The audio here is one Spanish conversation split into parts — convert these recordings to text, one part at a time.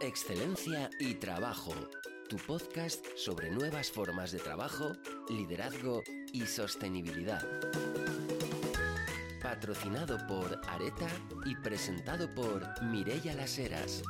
Excelencia y Trabajo, tu podcast sobre nuevas formas de trabajo, liderazgo y sostenibilidad. Patrocinado por Areta y presentado por Mirella Las Heras.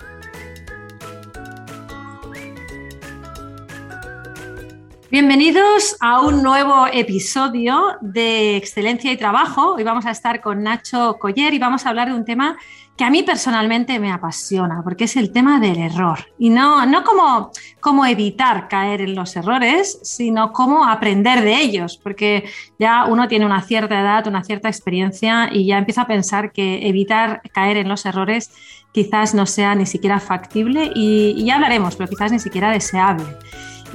Bienvenidos a un nuevo episodio de Excelencia y Trabajo. Hoy vamos a estar con Nacho Coller y vamos a hablar de un tema que a mí personalmente me apasiona, porque es el tema del error. Y no, no como, como evitar caer en los errores, sino cómo aprender de ellos, porque ya uno tiene una cierta edad, una cierta experiencia y ya empieza a pensar que evitar caer en los errores quizás no sea ni siquiera factible y, y ya hablaremos, pero quizás ni siquiera deseable.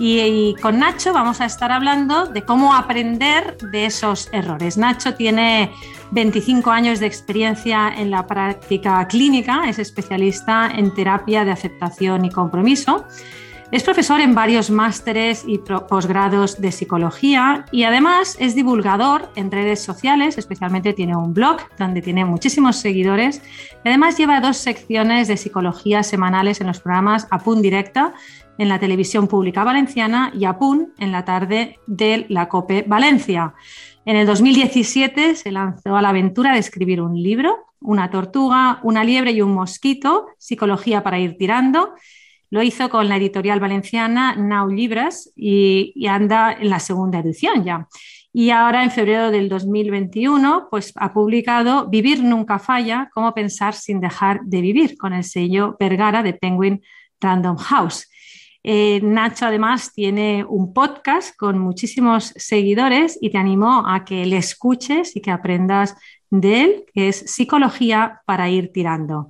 Y, con Nacho vamos a estar hablando de cómo aprender de esos errores. Nacho tiene 25 años de experiencia en la práctica clínica, es especialista en terapia de aceptación y compromiso. Es profesor en varios másteres y posgrados de psicología y además es divulgador en redes sociales, especialmente tiene un blog donde tiene muchísimos seguidores. además lleva dos secciones de psicología semanales en los programas Apun Directa en la televisión pública valenciana y APUN en la tarde de la COPE Valencia. En el 2017 se lanzó a la aventura de escribir un libro, Una tortuga, una liebre y un mosquito, Psicología para ir tirando. Lo hizo con la editorial valenciana Now Libras y, anda en la segunda edición ya. Y ahora, en febrero del 2021, pues ha publicado Vivir nunca falla, cómo pensar sin dejar de vivir, con el sello Vergara de Penguin Random House. Eh, Nacho además tiene un podcast con muchísimos seguidores y te animo a que le escuches y que aprendas de él, que es Psicología para ir tirando.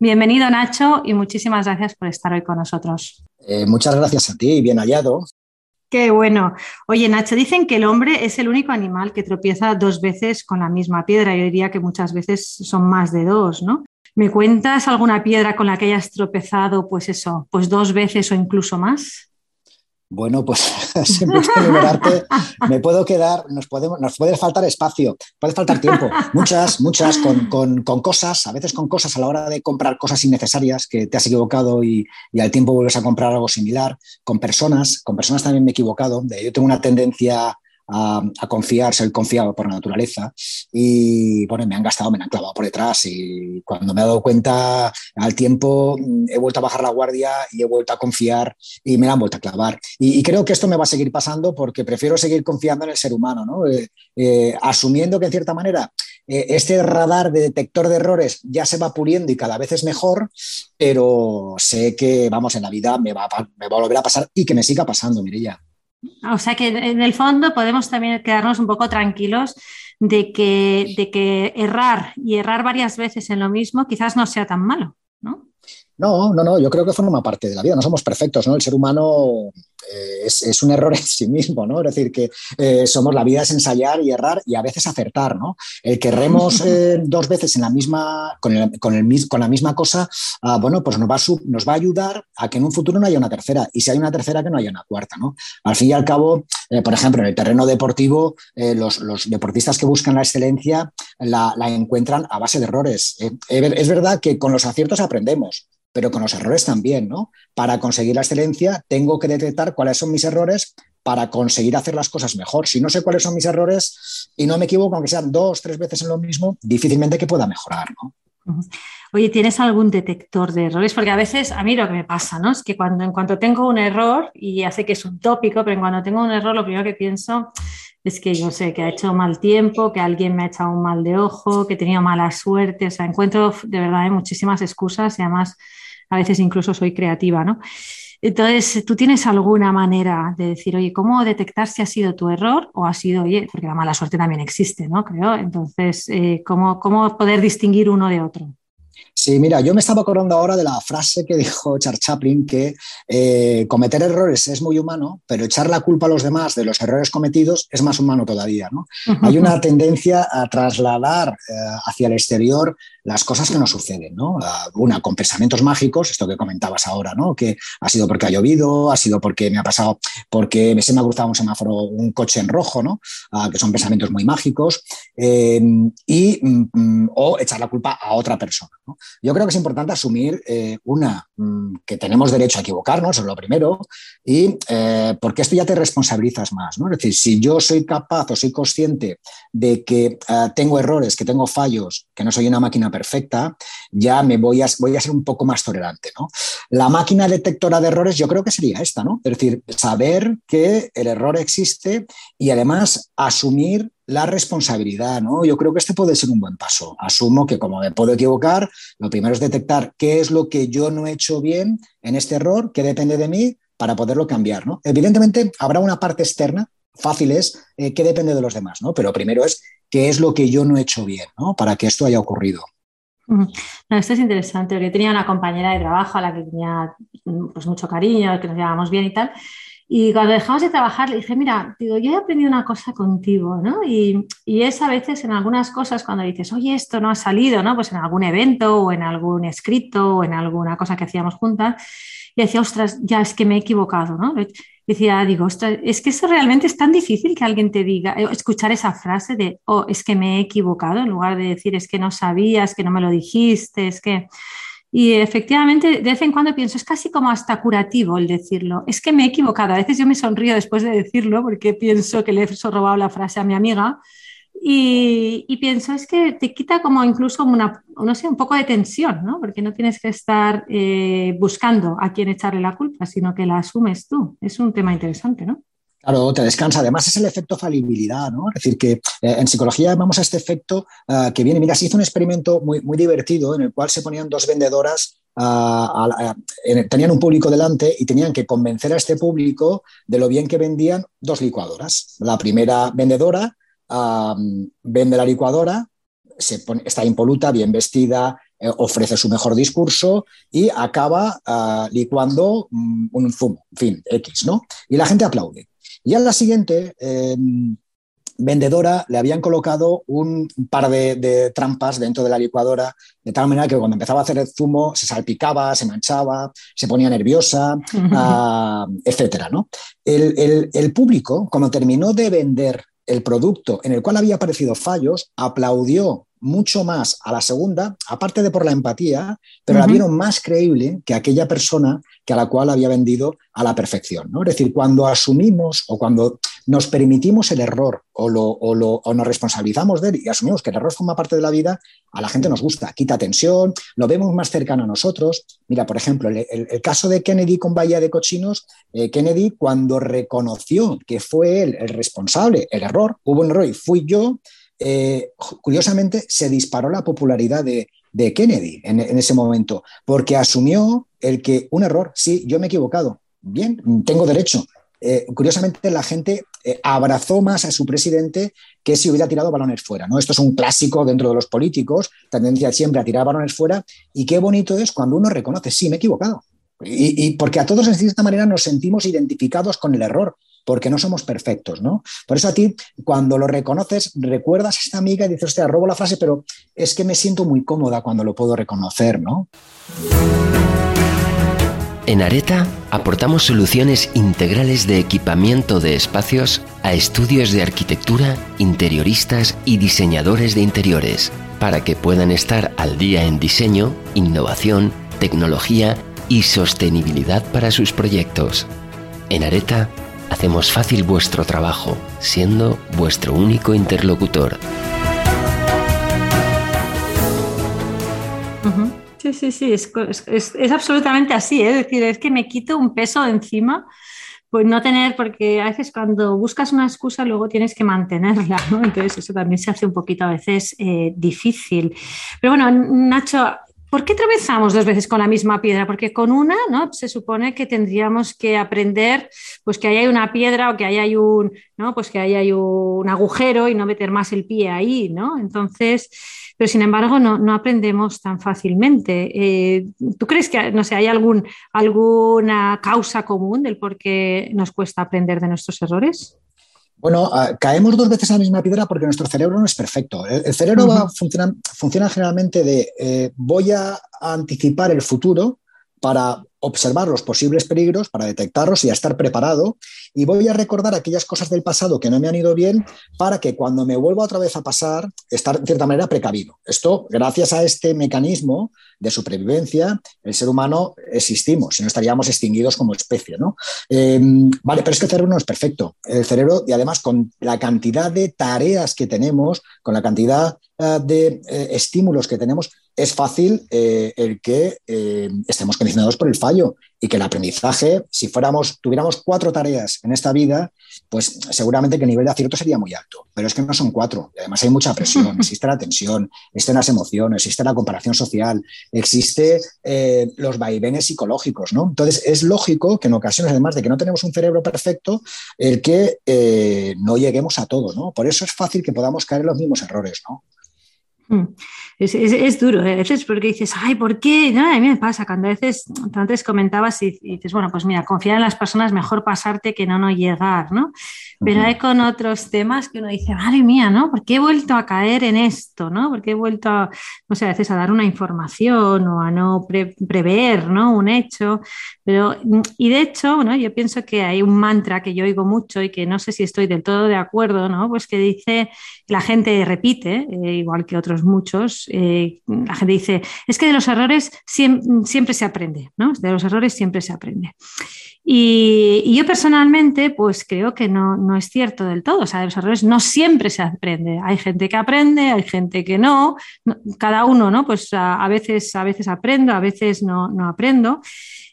Bienvenido Nacho y muchísimas gracias por estar hoy con nosotros. Eh, muchas gracias a ti, bien hallado. Qué bueno. Oye, Nacho, dicen que el hombre es el único animal que tropieza dos veces con la misma piedra. Yo diría que muchas veces son más de dos, ¿no? ¿Me cuentas alguna piedra con la que hayas tropezado, pues eso, pues dos veces o incluso más? Bueno, pues siempre enumerarte, me puedo quedar, nos, podemos, nos puede faltar espacio, puede faltar tiempo, muchas, muchas, con, cosas, a veces con cosas a la hora de comprar cosas innecesarias que te has equivocado y, y, al tiempo vuelves a comprar algo similar, con personas, con personas también me he equivocado, yo tengo una tendencia a, confiar, ser confiado por naturaleza y bueno, me han gastado, me han clavado por detrás y cuando me he dado cuenta al tiempo he vuelto a bajar la guardia y he vuelto a confiar y me la han vuelto a clavar. Y, creo que esto me va a seguir pasando porque prefiero seguir confiando en el ser humano, ¿no? Eh, eh, asumiendo que en cierta manera eh, este radar de detector de errores ya se va puliendo y cada vez es mejor, pero sé que, vamos, en la vida me va, me va a volver a pasar y que me siga pasando, Mirilla. O sea que en el fondo podemos también quedarnos un poco tranquilos de que, de que errar y errar varias veces en lo mismo quizás no sea tan malo, ¿no? No, no, no, yo creo que forma parte de la vida, no somos perfectos, ¿no? El ser humano eh, es, un error en sí mismo, ¿no? Es decir, que eh, somos, la vida es ensayar y errar y a veces acertar, ¿no? El que erremos eh, dos veces en la misma, con, el, con, el, con la misma cosa, ah, bueno, pues nos va, a, nos va a ayudar a que en un futuro no haya una tercera y si hay una tercera que no haya una cuarta, ¿no? Al fin y al cabo, por ejemplo, en el terreno deportivo, los, los, deportistas que buscan la excelencia la, la encuentran a base de errores. es verdad que con los aciertos aprendemos, pero con los errores también, ¿no? Para conseguir la excelencia tengo que detectar cuáles son mis errores para conseguir hacer las cosas mejor. Si no sé cuáles son mis errores y no me equivoco, aunque sean dos, tres veces en lo mismo, difícilmente que pueda mejorar. Oye, ¿tienes algún detector de errores? Porque a veces a mí lo que me pasa, ¿no? Es que cuando en cuanto tengo un error, y hace que es un tópico, pero cuando tengo un error, lo primero que pienso es que yo sé que ha hecho mal tiempo, que alguien me ha echado un mal de ojo, que he tenido mala suerte. O sea, encuentro de verdad muchísimas excusas y además a veces incluso soy creativa, ¿no? Entonces, ¿tú tienes alguna manera de decir, oye, cómo detectar si ha sido tu error o ha sido, oye, porque la mala suerte también existe, ¿no? Creo. Entonces, eh, ¿cómo, ¿cómo poder distinguir uno de otro? Sí, mira, yo me estaba acordando ahora de la frase que dijo Charles Chaplin, que eh, cometer errores es muy humano, pero echar la culpa a los demás de los errores cometidos es más humano todavía. ¿no? Hay una tendencia a trasladar eh, hacia el exterior las cosas que nos suceden, ¿no? Una, con pensamientos mágicos, esto que comentabas ahora, ¿no? Que ha sido porque ha llovido, ha sido porque me ha pasado, porque se me ha cruzado un semáforo, un coche en rojo, ¿no? Ah, que son pensamientos muy mágicos, eh, y, mm, mm, o echar la culpa a otra persona. ¿no? Yo creo que es importante asumir, eh, una, mm, que tenemos derecho a equivocarnos, es lo primero, y eh, porque esto ya te responsabilizas más, ¿no? Es decir, si yo soy capaz o soy consciente de que tengo errores, que tengo fallos, que no soy una máquina perfecta, ya me voy a, voy a ser un poco más tolerante, ¿no? La máquina detectora de errores yo creo que sería esta, ¿no? Es decir, saber que el error existe y además asumir la responsabilidad, ¿no? Yo creo que este puede ser un buen paso. Asumo que como me puedo equivocar, lo primero es detectar qué es lo que yo no he hecho bien en este error, qué depende de mí para poderlo cambiar, ¿no? Evidentemente habrá una parte externa, fácil es, eh, que depende de los demás, ¿no? Pero primero es qué es lo que yo no he hecho bien, ¿no? Para que esto haya ocurrido. esto es interesante, porque tenía una compañera de trabajo a la que tenía pues, mucho cariño, que nos llevábamos bien y tal, y cuando dejamos de trabajar, le dije, mira, digo, yo he aprendido una cosa contigo, ¿no? Y, y, es a veces en algunas cosas cuando dices, oye, esto no ha salido, ¿no? Pues en algún evento o en algún escrito o en alguna cosa que hacíamos juntas, y decía, ostras, ya es que me he equivocado, ¿no? Decía, digo, ostras, es que eso realmente es tan difícil que alguien te diga, eh, escuchar esa frase de, oh, es que me he equivocado, en lugar de decir, es que no sabías, que no me lo dijiste, es que... Y efectivamente, de vez en cuando pienso, es casi como hasta curativo el decirlo. Es que me he equivocado. A veces yo me sonrío después de decirlo porque pienso que le he robado la frase a mi amiga. Y, pienso, es que te quita como incluso una, no sé, un poco de tensión, ¿no? Porque no tienes que estar eh, buscando a quién echarle la culpa, sino que la asumes tú. Es un tema interesante, ¿no? Claro, te descansa. Además, es el efecto falibilidad, ¿no? Es decir, que eh, en psicología vamos a este efecto ah, que viene. Mira, se hizo un experimento muy, muy divertido en el cual se ponían dos vendedoras, ah, tenían un público delante y tenían que convencer a este público de lo bien que vendían dos licuadoras. La primera vendedora ah, vende la licuadora, está impoluta, bien vestida, eh, ofrece su mejor discurso y acaba licuando mm, un zumo, en fin, X, ¿no? Y la gente aplaude. Y a la siguiente em, vendedora le habían colocado un par de, trampas dentro de la licuadora, de tal manera que cuando empezaba a hacer el zumo se salpicaba, se manchaba, se ponía nerviosa, ah, etcétera. ¿no? El, el público, cuando terminó de vender el producto en el cual había aparecido fallos, aplaudió mucho más a la segunda, aparte de por la empatía, pero la vieron más creíble que aquella persona que a la cual había vendido a la perfección. ¿no? Es decir, cuando asumimos o cuando nos permitimos el error o, lo, o, nos responsabilizamos de él y asumimos que el error forma parte de la vida, a la gente nos gusta, quita tensión, lo vemos más cercano a nosotros. Mira, por ejemplo, el, caso de Kennedy con Bahía de Cochinos, eh, Kennedy cuando reconoció que fue él el responsable, el error, hubo un error y fui yo, eh, curiosamente se disparó la popularidad de, Kennedy en, ese momento, porque asumió el que un error, sí, yo me he equivocado, bien, tengo derecho. Eh, curiosamente, la gente eh, abrazó más a su presidente que si hubiera tirado balones fuera. ¿no? Esto es un clásico dentro de los políticos, tendencia siempre a tirar balones fuera, y qué bonito es cuando uno reconoce, sí, me he equivocado. Y, y porque a todos, de cierta manera, nos sentimos identificados con el error porque no somos perfectos, ¿no? Por eso a ti, cuando lo reconoces, recuerdas a esta amiga y dices, hostia, robo la frase, pero es que me siento muy cómoda cuando lo puedo reconocer, ¿no? En Areta aportamos soluciones integrales de equipamiento de espacios a estudios de arquitectura, interioristas y diseñadores de interiores, para que puedan estar al día en diseño, innovación, tecnología y sostenibilidad para sus proyectos. En Areta hacemos fácil vuestro trabajo, siendo vuestro único interlocutor. Sí, sí, sí, es, absolutamente así, ¿eh? es decir, es que me quito un peso encima pues no tener, porque a veces cuando buscas una excusa luego tienes que mantenerla, ¿no? Entonces eso también se hace un poquito a veces eh, difícil. Pero bueno, Nacho, ¿Por qué tropezamos dos veces con la misma piedra? Porque con una, ¿no? Se supone que tendríamos que aprender, pues que ahí hay una piedra o que ahí hay un, ¿no? Pues que ahí hay un agujero y no meter más el pie ahí, ¿no? Entonces, pero sin embargo no, aprendemos tan fácilmente. Eh, ¿Tú crees que, no sé, hay algún, alguna causa común del por qué nos cuesta aprender de nuestros errores? Bueno, ah, caemos dos veces a la misma piedra porque nuestro cerebro no es perfecto. El, cerebro funciona, generalmente de eh, voy a anticipar el futuro para observar los posibles peligros, para detectarlos y a estar preparado. Y voy a recordar aquellas cosas del pasado que no me han ido bien para que cuando me vuelva otra vez a pasar, estar de cierta manera precavido. Esto, gracias a este mecanismo de supervivencia, el ser humano existimos, si no estaríamos extinguidos como especie. ¿no? Em, vale, pero es que el cerebro no es perfecto. El cerebro, y además con la cantidad de tareas que tenemos, con la cantidad eh, de eh, estímulos que tenemos, es fácil eh, el que eh, estemos condicionados por el fallo y que el aprendizaje, si fuéramos, tuviéramos cuatro tareas en esta vida, pues seguramente que el nivel de acierto sería muy alto. Pero es que no son cuatro. además hay mucha presión, existe la tensión, existen las emociones, existe la comparación social, existe eh, los vaivenes psicológicos, ¿no? Entonces es lógico que en ocasiones, además de que no tenemos un cerebro perfecto, el que no lleguemos a todo, ¿no? Por eso es fácil que podamos caer en los mismos errores, ¿no? Mm. Es, duro, ¿eh? a veces porque dices, ay, ¿por qué? a mí me pasa, cuando a veces, antes comentabas y, dices, bueno, pues mira, confiar en las personas, mejor pasarte que no no llegar, ¿no? Pero hay con otros temas que uno dice, madre mía, ¿no? ¿Por qué he vuelto a caer en esto, ¿no? ¿Por qué he vuelto, a, no sé, a veces a dar una información o a no prever, ¿no? Un hecho. Pero, y de hecho, bueno, yo pienso que hay un mantra que yo oigo mucho y que no sé si estoy del todo de acuerdo, ¿no? Pues que dice, la gente repite, eh, igual que otros muchos, eh, la gente dice, es que de los errores siempre, se aprende, ¿no? De los errores siempre se aprende. Y, yo personalmente, pues creo que no, es cierto del todo. O sea, de los errores no siempre se aprende. Hay gente que aprende, hay gente que no. cada uno, ¿no? Pues a, veces, a veces aprendo, a veces no, no aprendo.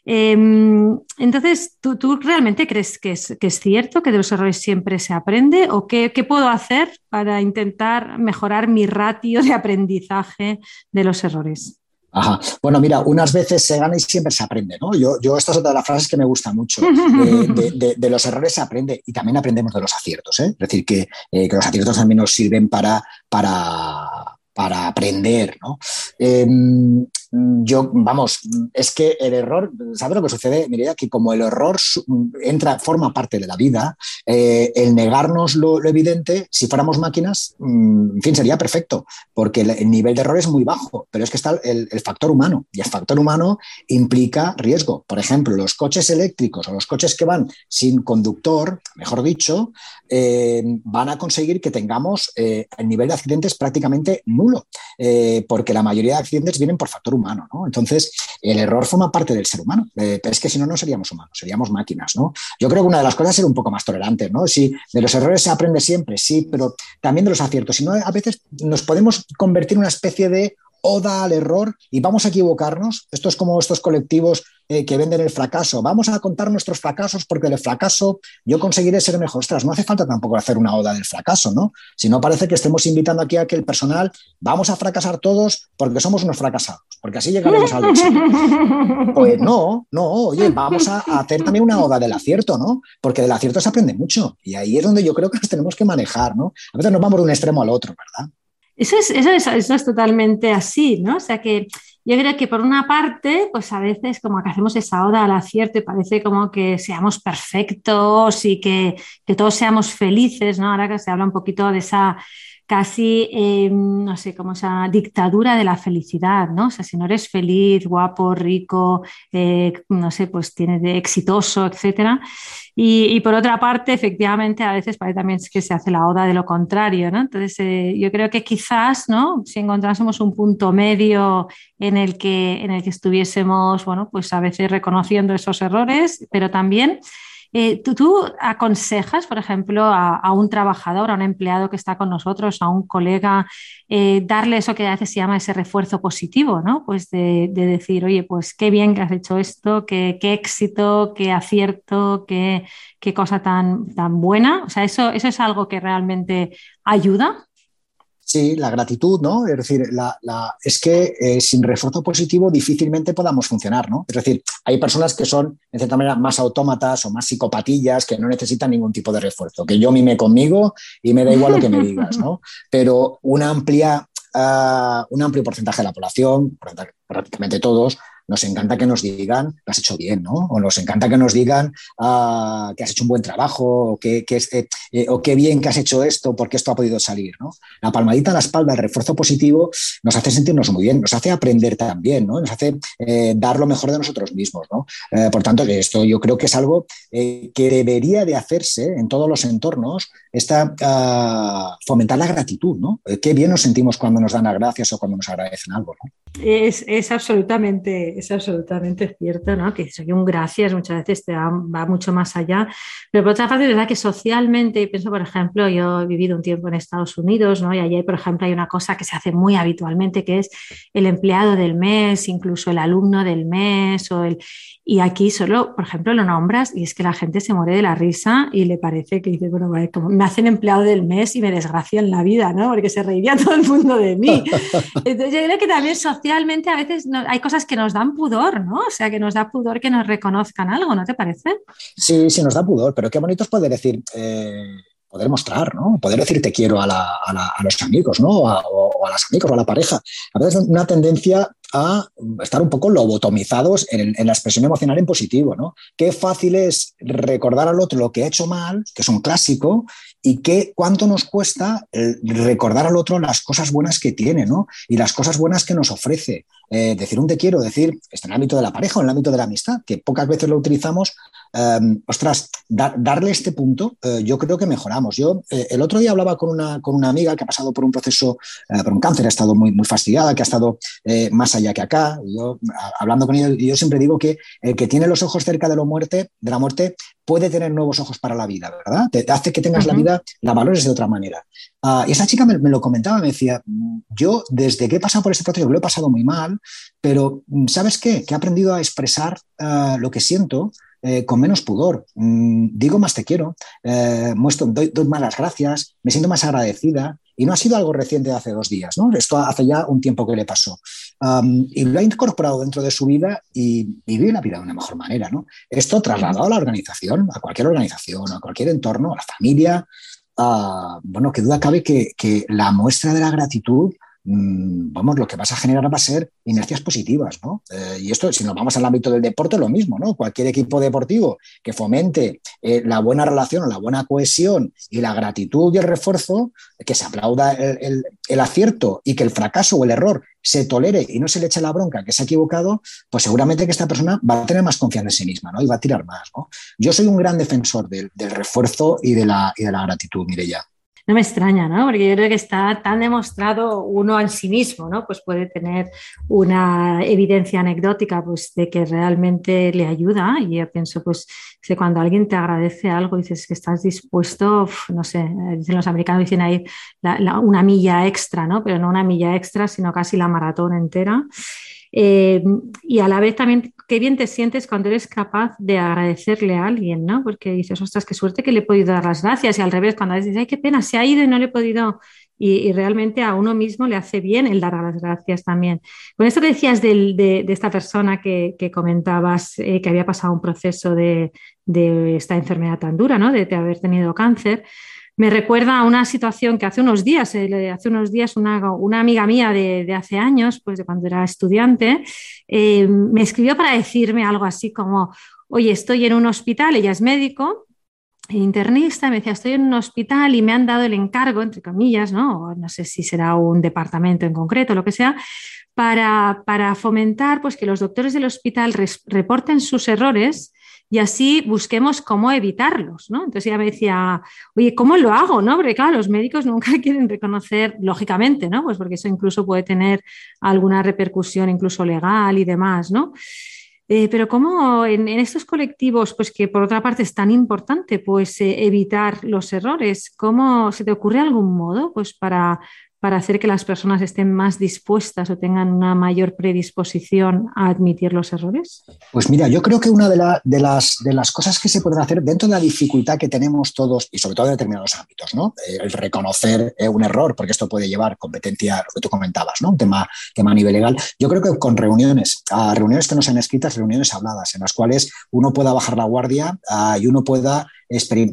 Em, entonces, ¿tú, realmente crees que es, cierto que de los errores siempre se aprende? ¿O qué, puedo hacer para intentar mejorar mi ratio de aprendizaje de los errores? Ajá. Bueno, mira, unas veces se gana y siempre se aprende, ¿no? Yo, yo esta es otra de las frases que me gusta mucho. De, los errores se aprende y también aprendemos de los aciertos, ¿eh? Es decir, que, eh, los aciertos también nos sirven para, para, para aprender, ¿no? Em, yo, vamos, es que el error, ¿sabes lo que sucede? Mira, que como el error entra, forma parte de la vida, eh, el negarnos lo, evidente, si fuéramos máquinas, mm, en fin, sería perfecto, porque el, nivel de error es muy bajo, pero es que está el, factor humano, y el factor humano implica riesgo. Por ejemplo, los coches eléctricos o los coches que van sin conductor, mejor dicho, eh, van a conseguir que tengamos eh, el nivel de accidentes prácticamente nulo, porque la mayoría de accidentes vienen por factor humano humano, ¿no? Entonces, el error forma parte del ser humano, eh, es que si no, no seríamos humanos, seríamos máquinas, ¿no? Yo creo que una de las cosas es ser un poco más tolerante, ¿no? Si de los errores se aprende siempre, sí, pero también de los aciertos. Si no, a veces nos podemos convertir en una especie de oda al error y vamos a equivocarnos. Esto es como estos colectivos eh, que venden el fracaso. Vamos a contar nuestros fracasos porque del fracaso yo conseguiré ser mejor. Ostras, no hace falta tampoco hacer una oda del fracaso, ¿no? Si no parece que estemos invitando aquí a que el personal vamos a fracasar todos porque somos unos fracasados, porque así llegaremos al éxito. Pues no, no, oye, vamos a hacer también una oda del acierto, ¿no? Porque del acierto se aprende mucho y ahí es donde yo creo que nos tenemos que manejar, ¿no? A veces nos vamos de un extremo al otro, ¿verdad? Eso es, eso, es, totalmente así, ¿no? O sea que yo creo que por una parte, pues a veces como que hacemos esa oda al acierto y parece como que seamos perfectos y que, que todos seamos felices, ¿no? Ahora que se habla un poquito de esa casi, em, no sé, como esa dictadura de la felicidad, ¿no? O sea, si no eres feliz, guapo, rico, eh, no sé, pues tienes de exitoso, etcétera. Y, por otra parte, efectivamente, a veces parece también que se hace la oda de lo contrario, ¿no? Entonces, eh, yo creo que quizás, ¿no? Si encontrásemos un punto medio en el que, en el que estuviésemos, bueno, pues a veces reconociendo esos errores, pero también eh, ¿tú, aconsejas, por ejemplo, a, un trabajador, a un empleado que está con nosotros, a un colega, eh, darle eso que a veces se llama ese refuerzo positivo, ¿no? Pues de, decir, oye, pues qué bien que has hecho esto, qué, éxito, qué acierto, qué, qué cosa tan, tan buena. O sea, eso, eso es algo que realmente ayuda. Sí, la gratitud, ¿no? Es decir, la, es que eh, sin refuerzo positivo difícilmente podamos funcionar, ¿no? Es decir, hay personas que son, en cierta manera, más autómatas o más psicopatillas que no necesitan ningún tipo de refuerzo, que yo mime conmigo y me da igual lo que me digas, ¿no? Pero una amplia, ah, un amplio porcentaje de la población, prácticamente todos, nos encanta que nos digan lo has hecho bien, ¿no? O nos encanta que nos digan ah, que has hecho un buen trabajo, o que, eh, eh, o qué bien que has hecho esto, porque esto ha podido salir, ¿no? La palmadita a la espalda, el refuerzo positivo, nos hace sentirnos muy bien, nos hace aprender también, ¿no? Nos hace eh, dar lo mejor de nosotros mismos, ¿no? por tanto, esto yo creo que es algo que debería de hacerse en todos los entornos, esta, ah, fomentar la gratitud, ¿no? Qué bien nos sentimos cuando nos dan las gracias o cuando nos agradecen algo, ¿no? Es, es, absolutamente, es absolutamente cierto, ¿no? Que soy un gracias muchas veces te va, mucho más allá. Pero por otra parte, es verdad que socialmente, pienso, por ejemplo, yo he vivido un tiempo en Estados Unidos, ¿no? Y allí, por ejemplo, hay una cosa que se hace muy habitualmente, que es el empleado del mes, incluso el alumno del mes, o el, y aquí solo, por ejemplo, lo nombras y es que la gente se muere de la risa y le parece que dice, bueno, como me hacen empleado del mes y me desgracian la vida, ¿no? Porque se reiría todo el mundo de mí. Entonces yo creo que también socialmente a veces hay cosas que nos dan pudor, ¿no? O sea, que nos da pudor que nos reconozcan algo, ¿no te parece? Sí, sí, nos da pudor, pero qué bonito es poder decir... Eh, poder mostrar, ¿no? Poder decir te quiero a, los amigos, ¿no? o, a las amigos o a la pareja. A veces una tendencia a estar un poco lobotomizados en, la expresión emocional en positivo, ¿no? Qué fácil es recordar al otro lo que ha hecho mal, que es un clásico, y qué, cuánto nos cuesta recordar al otro las cosas buenas que tiene, ¿no? Y las cosas buenas que nos ofrece. Eh, decir un te quiero, decir, está en el ámbito de la pareja o en el ámbito de la amistad, que pocas veces lo utilizamos, em, ostras, darle este punto, eh, yo creo que mejoramos. Yo eh, el otro día hablaba con una, con una amiga que ha pasado por un proceso, por un cáncer, ha estado muy, muy fastidiada, que ha estado más allá que acá. Yo, hablando con ella, yo siempre digo que el que tiene los ojos cerca de la muerte, de la muerte puede tener nuevos ojos para la vida, ¿verdad? Te, hace que tengas la vida, la valores de otra manera. Ah, y esa chica me, lo comentaba, me decía, yo desde que he pasado por este proceso, lo he pasado muy mal, pero mm, ¿sabes qué? Que he aprendido a expresar ah, lo que siento eh, con menos pudor. Mm, digo más te quiero, eh, muestro, doy, más las gracias, me siento más agradecida. Y no ha sido algo reciente de hace dos días, ¿no? Esto hace ya un tiempo que le pasó. y lo ha incorporado dentro de su vida y, vive la vida de una mejor manera, ¿no? Esto trasladado a la organización, a cualquier organización, a cualquier entorno, a la familia, bueno, que duda cabe que, la muestra de la gratitud vamos, lo que vas a generar va a ser inercias positivas, ¿no? Eh, y esto, si nos vamos al ámbito del deporte, lo mismo, ¿no? Cualquier equipo deportivo que fomente eh, la buena relación, la buena cohesión y la gratitud y el refuerzo, que se aplauda el, acierto y que el fracaso o el error se tolere y no se le eche la bronca que se ha equivocado, pues seguramente que esta persona va a tener más confianza en sí misma, ¿no? Y va a tirar más, ¿no? Yo soy un gran defensor del, refuerzo y de la, y de la gratitud, Mireya. No me extraña, ¿no? Porque yo creo que está tan demostrado uno en sí mismo, ¿no? Pues puede tener una evidencia anecdótica, pues de que realmente le ayuda. Y yo pienso, pues, que cuando alguien te agradece algo, dices que estás dispuesto, no sé, dicen los americanos, dicen ahí una milla extra, ¿no? Pero no una milla extra, sino casi la maratón entera. Eh, y a la vez también qué bien te sientes cuando eres capaz de agradecerle a alguien, ¿no? Porque dices, ostras, qué suerte que le he podido dar las gracias. Y al revés, cuando dices, ay, qué pena, se ha ido y no le he podido. Y, realmente a uno mismo le hace bien el dar las gracias también. Con esto que decías de, esta persona que, comentabas eh, que había pasado un proceso de, de, esta enfermedad tan dura, ¿no? De, haber tenido cáncer me recuerda a una situación que hace unos días, eh, hace unos días una, amiga mía de, hace años, pues de cuando era estudiante, eh, me escribió para decirme algo así como, oye, estoy en un hospital, ella es médico, internista, me decía, estoy en un hospital y me han dado el encargo, entre comillas, ¿no? no sé si será un departamento en concreto, lo que sea, para, para fomentar pues, que los doctores del hospital reporten sus errores y así busquemos cómo evitarlos, ¿no? Entonces ella me decía, oye, ¿cómo lo hago? ¿no? Porque claro, los médicos nunca quieren reconocer, lógicamente, ¿no? Pues porque eso incluso puede tener alguna repercusión incluso legal y demás, ¿no? Eh, pero ¿cómo en, estos colectivos, pues que por otra parte es tan importante, pues eh, evitar los errores? ¿Cómo se te ocurre algún modo, pues para para hacer que las personas estén más dispuestas o tengan una mayor predisposición a admitir los errores? Pues mira, yo creo que una de, las, cosas que se pueden hacer dentro de la dificultad que tenemos todos, y sobre todo en determinados ámbitos, ¿no? Eh, el reconocer eh, un error, porque esto puede llevar competencia, lo que tú comentabas, ¿no? un tema, a nivel legal. Yo creo que con reuniones, reuniones que no sean escritas, reuniones habladas, en las cuales uno pueda bajar la guardia ah, y uno pueda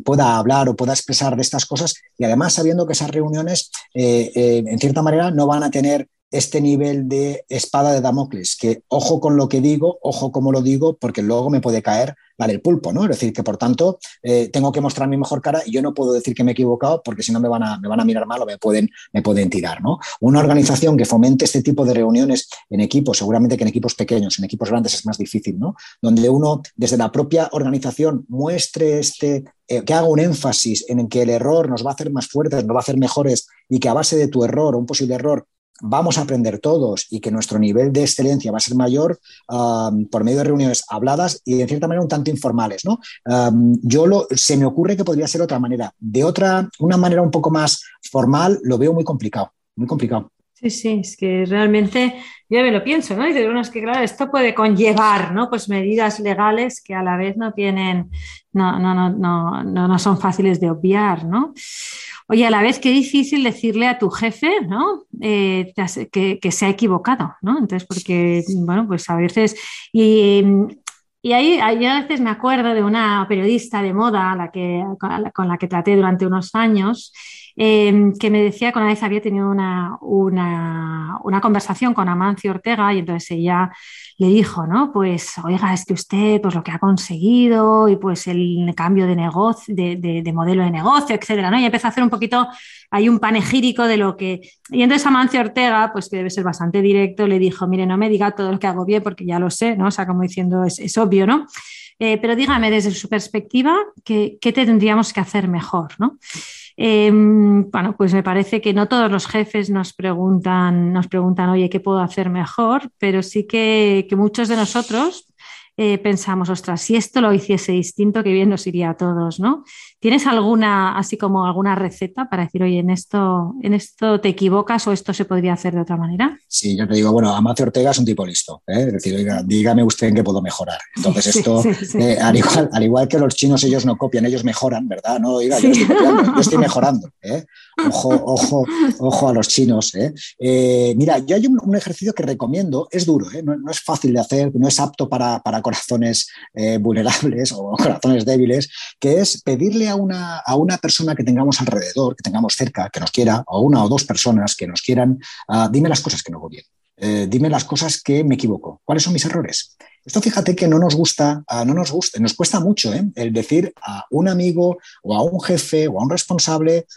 pueda hablar o pueda expresar de estas cosas y además sabiendo que esas reuniones, eh, eh, en cierta manera, no van a tener este nivel de espada de Damocles, que ojo con lo que digo, ojo cómo lo digo, porque luego me puede caer la del pulpo, ¿no? Es decir, que por tanto eh, tengo que mostrar mi mejor cara y yo no puedo decir que me he equivocado porque si no me van a, me van a mirar mal o me pueden, me pueden tirar, ¿no? Una organización que fomente este tipo de reuniones en equipos, seguramente que en equipos pequeños, en equipos grandes es más difícil, ¿no? Donde uno desde la propia organización muestre este, eh, que haga un énfasis en que el error nos va a hacer más fuertes, nos va a hacer mejores y que a base de tu error o un posible error vamos a aprender todos y que nuestro nivel de excelencia va a ser mayor por medio de reuniones habladas y en cierta manera un tanto informales. ¿no? yo lo, se me ocurre que podría ser otra manera. De otra, una manera un poco más formal, lo veo muy complicado, muy complicado. Sí, sí, es que realmente yo me lo pienso, ¿no? Y de uno es que, claro, esto puede conllevar, ¿no? Pues medidas legales que a la vez no tienen, no, no, no, no, no son fáciles de obviar, ¿no? Oye, a la vez qué difícil decirle a tu jefe, ¿no? Eh, que, se ha equivocado, ¿no? Entonces, porque, bueno, pues a veces... Y, y ahí, yo a veces me acuerdo de una periodista de moda la que, con, la, que traté durante unos años, eh, que me decía que una vez había tenido una, una, una conversación con Amancio Ortega y entonces ella le dijo, ¿no? Pues, oiga, es que usted, pues lo que ha conseguido y pues el cambio de negocio, de, modelo de negocio, etcétera, ¿no? Y empezó a hacer un poquito, hay un panegírico de lo que... Y entonces Amancio Ortega, pues que debe ser bastante directo, le dijo, mire, no me diga todo lo que hago bien porque ya lo sé, ¿no? O sea, como diciendo, es, obvio, ¿no? Eh, pero dígame desde su perspectiva, ¿qué, ¿qué tendríamos que hacer mejor, ¿no? Em, bueno, pues me parece que no todos los jefes nos preguntan, nos preguntan, oye, ¿qué puedo hacer mejor? Pero sí que, muchos de nosotros eh, pensamos, ostras, si esto lo hiciese distinto, qué bien nos iría a todos, ¿no? ¿Tienes alguna, así como alguna receta para decir, oye, en esto, en esto te equivocas o esto se podría hacer de otra manera? Sí, yo te digo, bueno, Amancio Ortega es un tipo listo, ¿eh? es decir, oiga, dígame usted en qué puedo mejorar. Entonces esto, eh, al, igual, al, igual, que los chinos, ellos no copian, ellos mejoran, ¿verdad? No, oiga, yo estoy copiando, yo estoy mejorando. Ojo, ojo, ojo a los chinos. mira, yo hay un, ejercicio que recomiendo, es duro, no, es fácil de hacer, no es apto para, para corazones eh, vulnerables o corazones débiles, que es pedirle a una, a una persona que tengamos alrededor, que tengamos cerca, que nos quiera, o una o dos personas que nos quieran, ah, dime las cosas que no voy bien. Eh, dime las cosas que me equivoco. ¿Cuáles son mis errores? Esto fíjate que no nos gusta, ah, no nos gusta, nos cuesta mucho ¿eh? el decir a un amigo o a un jefe o a un responsable,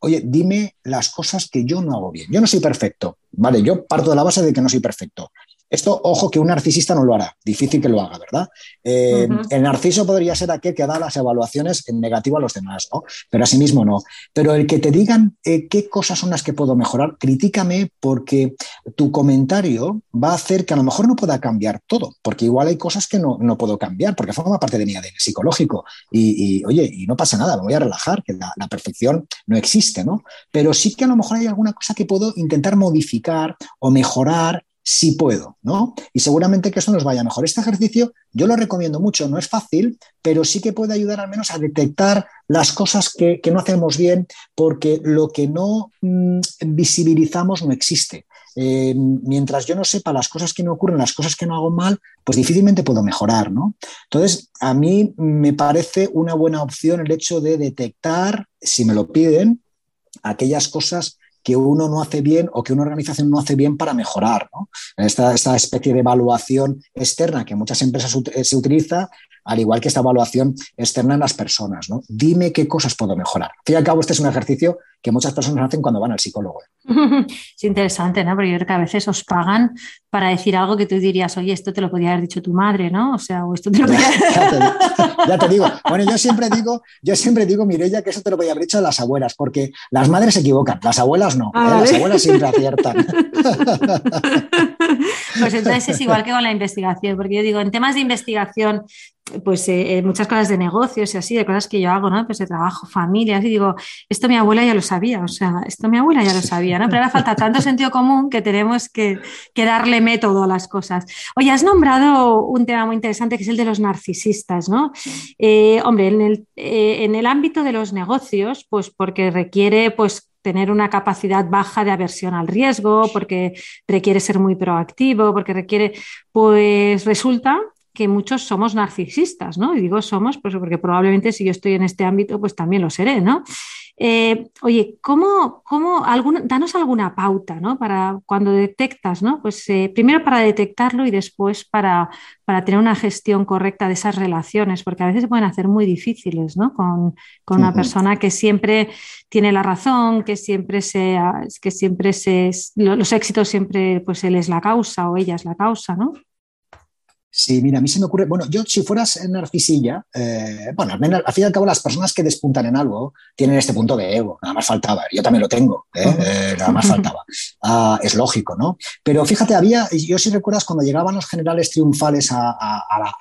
oye, dime las cosas que yo no hago bien. Yo no soy perfecto, ¿vale? Yo parto de la base de que no soy perfecto, esto, ojo, que un narcisista no lo hará, difícil que lo haga, ¿verdad? Eh, el narciso podría ser aquel que da las evaluaciones en negativo a los demás, ¿no? Pero asimismo no. Pero el que te digan eh, qué cosas son las que puedo mejorar, críticame porque tu comentario va a hacer que a lo mejor no pueda cambiar todo, porque igual hay cosas que no, puedo cambiar, porque forma parte de mi ADN psicológico. Y, oye, y no pasa nada, me voy a relajar, que la, la perfección no existe, ¿no? Pero sí que a lo mejor hay alguna cosa que puedo intentar modificar o mejorar si puedo, ¿no? Y seguramente que eso nos vaya mejor. Este ejercicio yo lo recomiendo mucho, no es fácil, pero sí que puede ayudar al menos a detectar las cosas que, no hacemos bien, porque lo que no mm, visibilizamos no existe. Eh, mientras yo no sepa las cosas que me ocurren, las cosas que no hago mal, pues difícilmente puedo mejorar, ¿no? Entonces, a mí me parece una buena opción el hecho de detectar, si me lo piden, aquellas cosas que uno no hace bien o que una organización no hace bien para mejorar. Esta, esta, especie de evaluación externa que muchas empresas se utiliza al igual que esta evaluación externa en las personas. ¿no? Dime qué cosas puedo mejorar. Al fin y al cabo, este es un ejercicio que muchas personas hacen cuando van al psicólogo. ¿eh? Es interesante, ¿no? Porque yo creo que a veces os pagan para decir algo que tú dirías, oye, esto te lo podía haber dicho tu madre, ¿no? O sea, o esto te lo podía... ya, te, digo. Bueno, yo siempre digo, yo siempre digo, Mireya, que eso te lo podía haber dicho las abuelas, porque las madres se equivocan, las abuelas no, ¿eh? ah, las abuelas siempre aciertan. Pues entonces es igual que con la investigación, porque yo digo, en temas de investigación pues eh, muchas cosas de negocios y así, de cosas que yo hago, ¿no? Pues de trabajo, familia, y digo, esto mi abuela ya lo sabía, o sea, esto mi abuela ya lo sabía, ¿no? Pero ahora falta tanto sentido común que tenemos que, darle método a las cosas. Oye, has nombrado un tema muy interesante que es el de los narcisistas, ¿no? Eh, hombre, en el, eh, en el ámbito de los negocios, pues porque requiere, pues tener una capacidad baja de aversión al riesgo, porque requiere ser muy proactivo, porque requiere, pues resulta que muchos somos narcisistas, ¿no? Y digo somos pues porque probablemente si yo estoy en este ámbito, pues también lo seré, ¿no? Eh, oye, ¿cómo, cómo danos alguna pauta, ¿no? Para cuando detectas, ¿no? Pues eh, primero para detectarlo y después para, para, tener una gestión correcta de esas relaciones, porque a veces se pueden hacer muy difíciles, ¿no? Con, con una persona que siempre tiene la razón, que siempre se, que siempre se, los éxitos siempre, pues él es la causa o ella es la causa, ¿no? Sí, mira, a mí se me ocurre, bueno, yo si fueras narcisilla, eh, bueno, al, al fin y al cabo las personas que despuntan en algo tienen este punto de ego, nada más faltaba, yo también lo tengo, ¿eh? Eh, nada más faltaba, ah, es lógico, ¿no? Pero fíjate, había, yo si recuerdas cuando llegaban los generales triunfales a,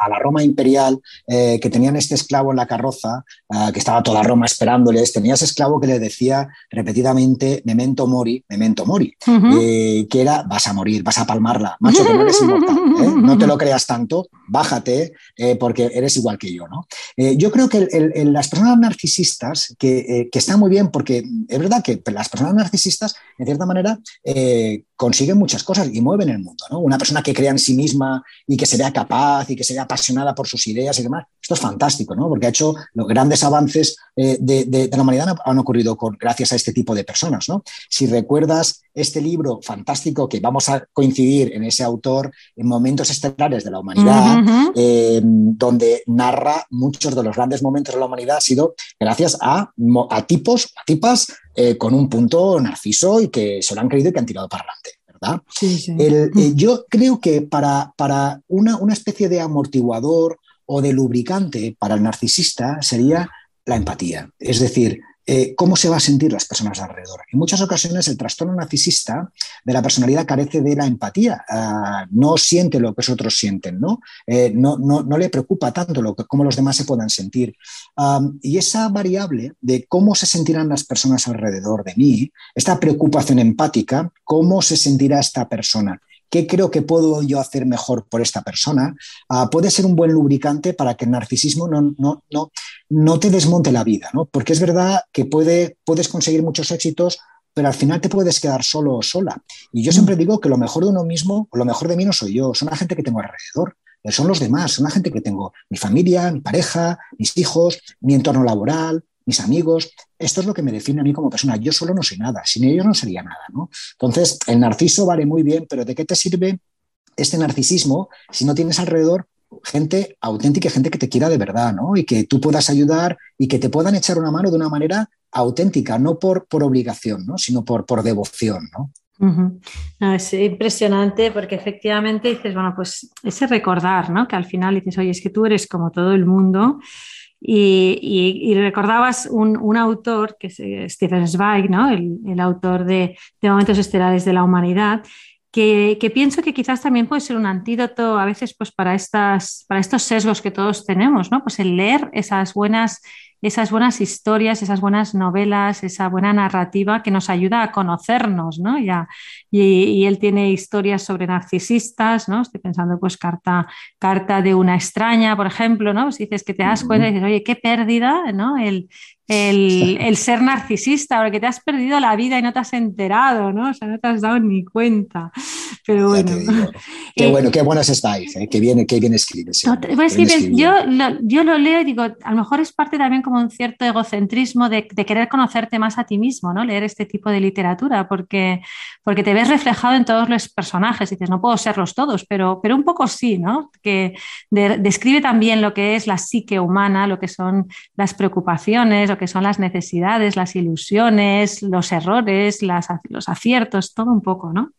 la, Roma imperial, que tenían este esclavo en la carroza, ah, que estaba toda Roma esperándoles, tenía ese esclavo que le decía repetidamente, memento mori, memento mori, que era, vas a morir, vas a palmarla, macho, que no eres inmortal, no te lo creas tan bájate eh, porque eres igual que yo. ¿no? Eh, yo creo que las personas narcisistas, eh, que, están muy bien, porque es verdad que las personas narcisistas, en cierta manera, eh, consiguen muchas cosas y mueven el mundo. ¿no? Una persona que crea en sí misma y que se vea capaz y que se vea apasionada por sus ideas y demás, esto es fantástico, ¿no? porque ha hecho los grandes avances de, la humanidad han ocurrido gracias a este tipo de personas. ¿no? Si recuerdas este libro fantástico que vamos a coincidir en ese autor en momentos estelares de la humanidad, eh, donde narra muchos de los grandes momentos de la humanidad, ha sido gracias a, a tipos, a tipas eh, con un punto narciso y que se lo han creído y que han tirado para adelante. ¿Verdad? Eh, yo creo que para, para una, una especie de amortiguador o de lubricante para el narcisista sería la empatía. Es decir, eh, cómo se va a sentir las personas alrededor. En muchas ocasiones el trastorno narcisista de la personalidad carece de la empatía, ah, no siente lo que otros sienten, ¿no? Eh, no, no, le preocupa tanto lo que, cómo los demás se puedan sentir. y esa variable de cómo se sentirán las personas alrededor de mí, esta preocupación empática, cómo se sentirá esta persona ¿Qué creo que puedo yo hacer mejor por esta persona? Ah, puede ser un buen lubricante para que el narcisismo no, no, no, no te desmonte la vida, ¿no? Porque es verdad que puede, puedes conseguir muchos éxitos, pero al final te puedes quedar solo o sola. Y yo siempre mm. digo que lo mejor de uno mismo, o lo mejor de mí no soy yo, son la gente que tengo alrededor, son los demás, son la gente que tengo, mi familia, mi pareja, mis hijos, mi entorno laboral, mis amigos. Esto es lo que me define a mí como persona. Yo solo no soy nada, sin ellos no sería nada. ¿no? Entonces, el narciso vale muy bien, pero ¿de qué te sirve este narcisismo si no tienes alrededor gente auténtica, gente que te quiera de verdad, ¿no? Y que tú puedas ayudar y que te puedan echar una mano de una manera auténtica, no por, por obligación, ¿no? sino por, por devoción, ¿no? es impresionante porque efectivamente dices, bueno, pues ese recordar, ¿no? Que al final dices, oye, es que tú eres como todo el mundo y, recordabas un, autor, que eh, Stephen Zweig, ¿no? el, autor de, Momentos Estelares de la Humanidad, que, pienso que quizás también puede ser un antídoto a veces pues, para, estas, para estos sesgos que todos tenemos, ¿no? pues el leer esas buenas esas buenas historias, esas buenas novelas, esa buena narrativa que nos ayuda a conocernos, ¿no? Ya, y, él tiene historias sobre narcisistas, ¿no? Estoy pensando, pues, carta, carta de una extraña, por ejemplo, ¿no? Si dices que te das cuenta y dices, oye, qué pérdida, ¿no? El, el, ser narcisista, porque te has perdido la vida y no te has enterado, ¿no? O sea, no te has dado ni cuenta. Pero bueno. Qué bueno, qué buenas estáis, ¿eh? qué bien, qué bien escribes. yo, lo, yo lo leo y digo, a lo mejor es parte también como un cierto egocentrismo de, querer conocerte más a ti mismo, ¿no? Leer este tipo de literatura, porque, porque te ves reflejado en todos los personajes. Y dices, no puedo serlos todos, pero, pero un poco sí, ¿no? Que describe también lo que es la psique humana, lo que son las preocupaciones, lo que son las necesidades, las ilusiones, los errores, los aciertos, todo un poco, ¿no?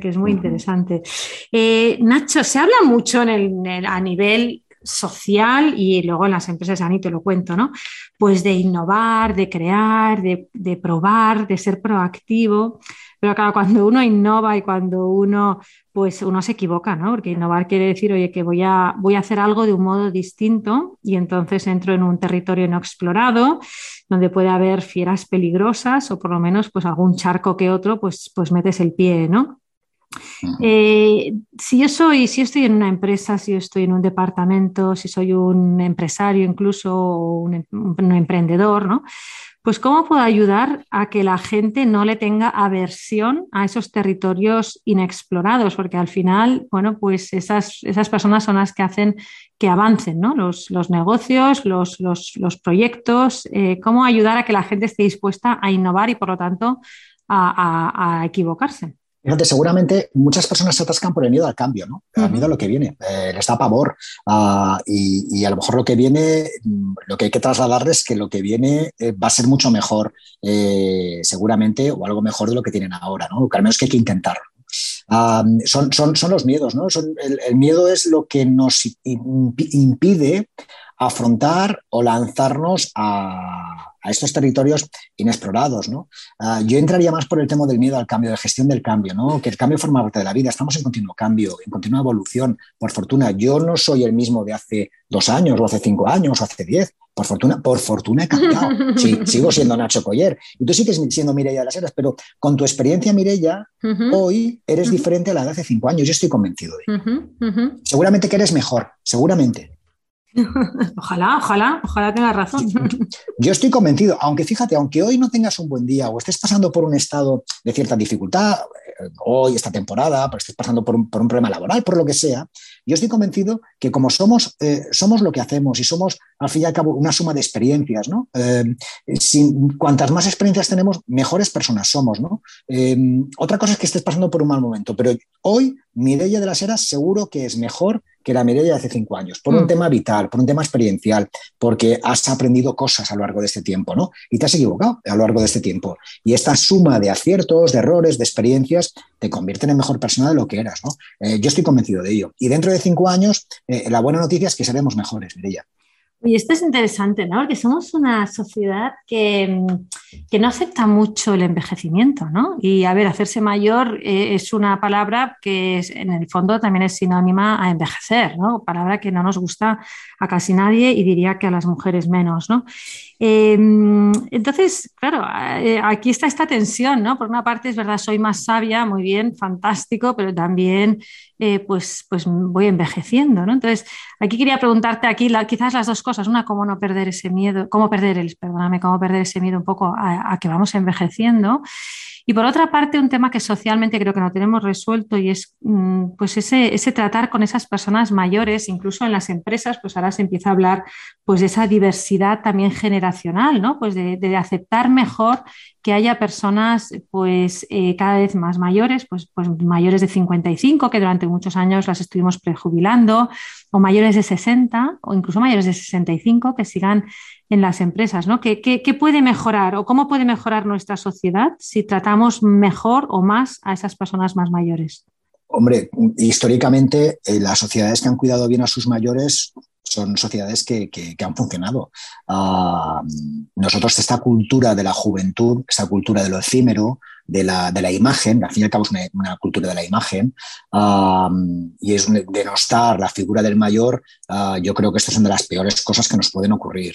que es muy interesante. Eh, Nacho, se habla mucho a nivel social y luego en las empresas, a te lo cuento, ¿no? Pues de innovar, de crear, de, probar, de ser proactivo. Pero claro, cuando uno innova y cuando uno, pues uno se equivoca, ¿no? Porque innovar quiere decir, oye, que voy a, voy a hacer algo de un modo distinto y entonces entro en un territorio no explorado donde puede haber fieras peligrosas o por lo menos pues algún charco que otro, pues, pues metes el pie, ¿no? Eh, si yo soy, si estoy en una empresa, si yo estoy en un departamento, si soy un empresario incluso un, un emprendedor, ¿no? Pues cómo puedo ayudar a que la gente no le tenga aversión a esos territorios inexplorados, porque al final, bueno, pues esas, esas personas son las que hacen que avancen ¿no? los, negocios, los, proyectos, eh, cómo ayudar a que la gente esté dispuesta a innovar y por lo tanto a equivocarse. Fíjate, seguramente muchas personas se atascan por el miedo al cambio, ¿no? El miedo a lo que viene, eh, les da pavor. Ah, y, a lo mejor lo que viene, mm, lo que hay que trasladarles es que lo que viene eh, va a ser mucho mejor, eh, seguramente, o algo mejor de lo que tienen ahora, ¿no? al menos que hay que intentarlo. Ah, son, son, son, los miedos, ¿no? el, miedo es lo que nos impide afrontar o lanzarnos a, estos territorios inexplorados. ¿no? Ah, yo entraría más por el tema del miedo al cambio, de gestión del cambio, ¿no? que el cambio forma parte de la vida. Estamos en continuo cambio, en continua evolución. Por fortuna, yo no soy el mismo de hace dos años, o hace cinco años, o hace diez. Por fortuna, por fortuna he cambiado. Sí, sigo siendo Nacho Coller. Y tú sigues siendo Mireia de las Heras, pero con tu experiencia, Mireia, hoy eres diferente a la de hace cinco años. Yo estoy convencido de ello. Seguramente que eres mejor, seguramente. Ojalá, ojalá, ojalá tengas razón. Yo estoy convencido, aunque fíjate, aunque hoy no tengas un buen día o estés pasando por un estado de cierta dificultad, eh, hoy, esta temporada, pues estés pasando por un, problema laboral, por lo que sea, yo estoy convencido que como somos, eh, somos lo que hacemos y somos, al fin y al cabo, una suma de experiencias, ¿no? Eh, cuantas más experiencias tenemos, mejores personas somos, ¿no? otra cosa es que estés pasando por un mal momento, pero hoy Mireia de las Heras seguro que es mejor que la Mireia hace cinco años, por un mm. tema vital, por un tema experiencial, porque has aprendido cosas a lo largo de este tiempo, ¿no? Y te has equivocado a lo largo de este tiempo. Y esta suma de aciertos, de errores, de experiencias, te convierten en mejor persona de lo que eras, ¿no? Eh, yo estoy convencido de ello. Y dentro de cinco años, eh, la buena noticia es que seremos mejores, Mireia. Y esto es interesante, ¿no? Porque somos una sociedad que, mm, no acepta mucho el envejecimiento, ¿no? Y a ver, hacerse mayor eh, es una palabra que en el fondo también es sinónima a envejecer, ¿no? Palabra que no nos gusta a casi nadie y diría que a las mujeres menos, ¿no? Em, entonces, claro, eh, aquí está esta tensión, ¿no? Por una parte es verdad, soy más sabia, muy bien, fantástico, pero también eh, pues, pues voy envejeciendo, ¿no? Entonces, aquí quería preguntarte aquí quizás las dos cosas. Una, cómo no perder ese miedo, cómo perder el, perdóname, cómo perder ese miedo un poco a que vamos envejeciendo. Y por otra parte, un tema que socialmente creo que no tenemos resuelto y es mm, pues ese, tratar con esas personas mayores, incluso en las empresas, pues ahora se empieza a hablar pues de esa diversidad también generacional, ¿no? Pues de aceptar mejor que haya personas pues eh, cada vez más mayores, pues, pues mayores de 55, que durante muchos años las estuvimos prejubilando, o mayores de 60, o incluso mayores de 65, que sigan en las empresas, ¿no? ¿Qué, puede mejorar o cómo puede mejorar nuestra sociedad si tratamos mejor o más a esas personas más mayores? Hombre, históricamente eh, las sociedades que han cuidado bien a sus mayores son sociedades que, han funcionado. Ah, nosotros esta cultura de la juventud, esta cultura de lo efímero, de la, de la imagen, al fin y al cabo es una, cultura de la imagen, ah, y es denostar la figura del mayor, ah, yo creo que estas son de las peores cosas que nos pueden ocurrir.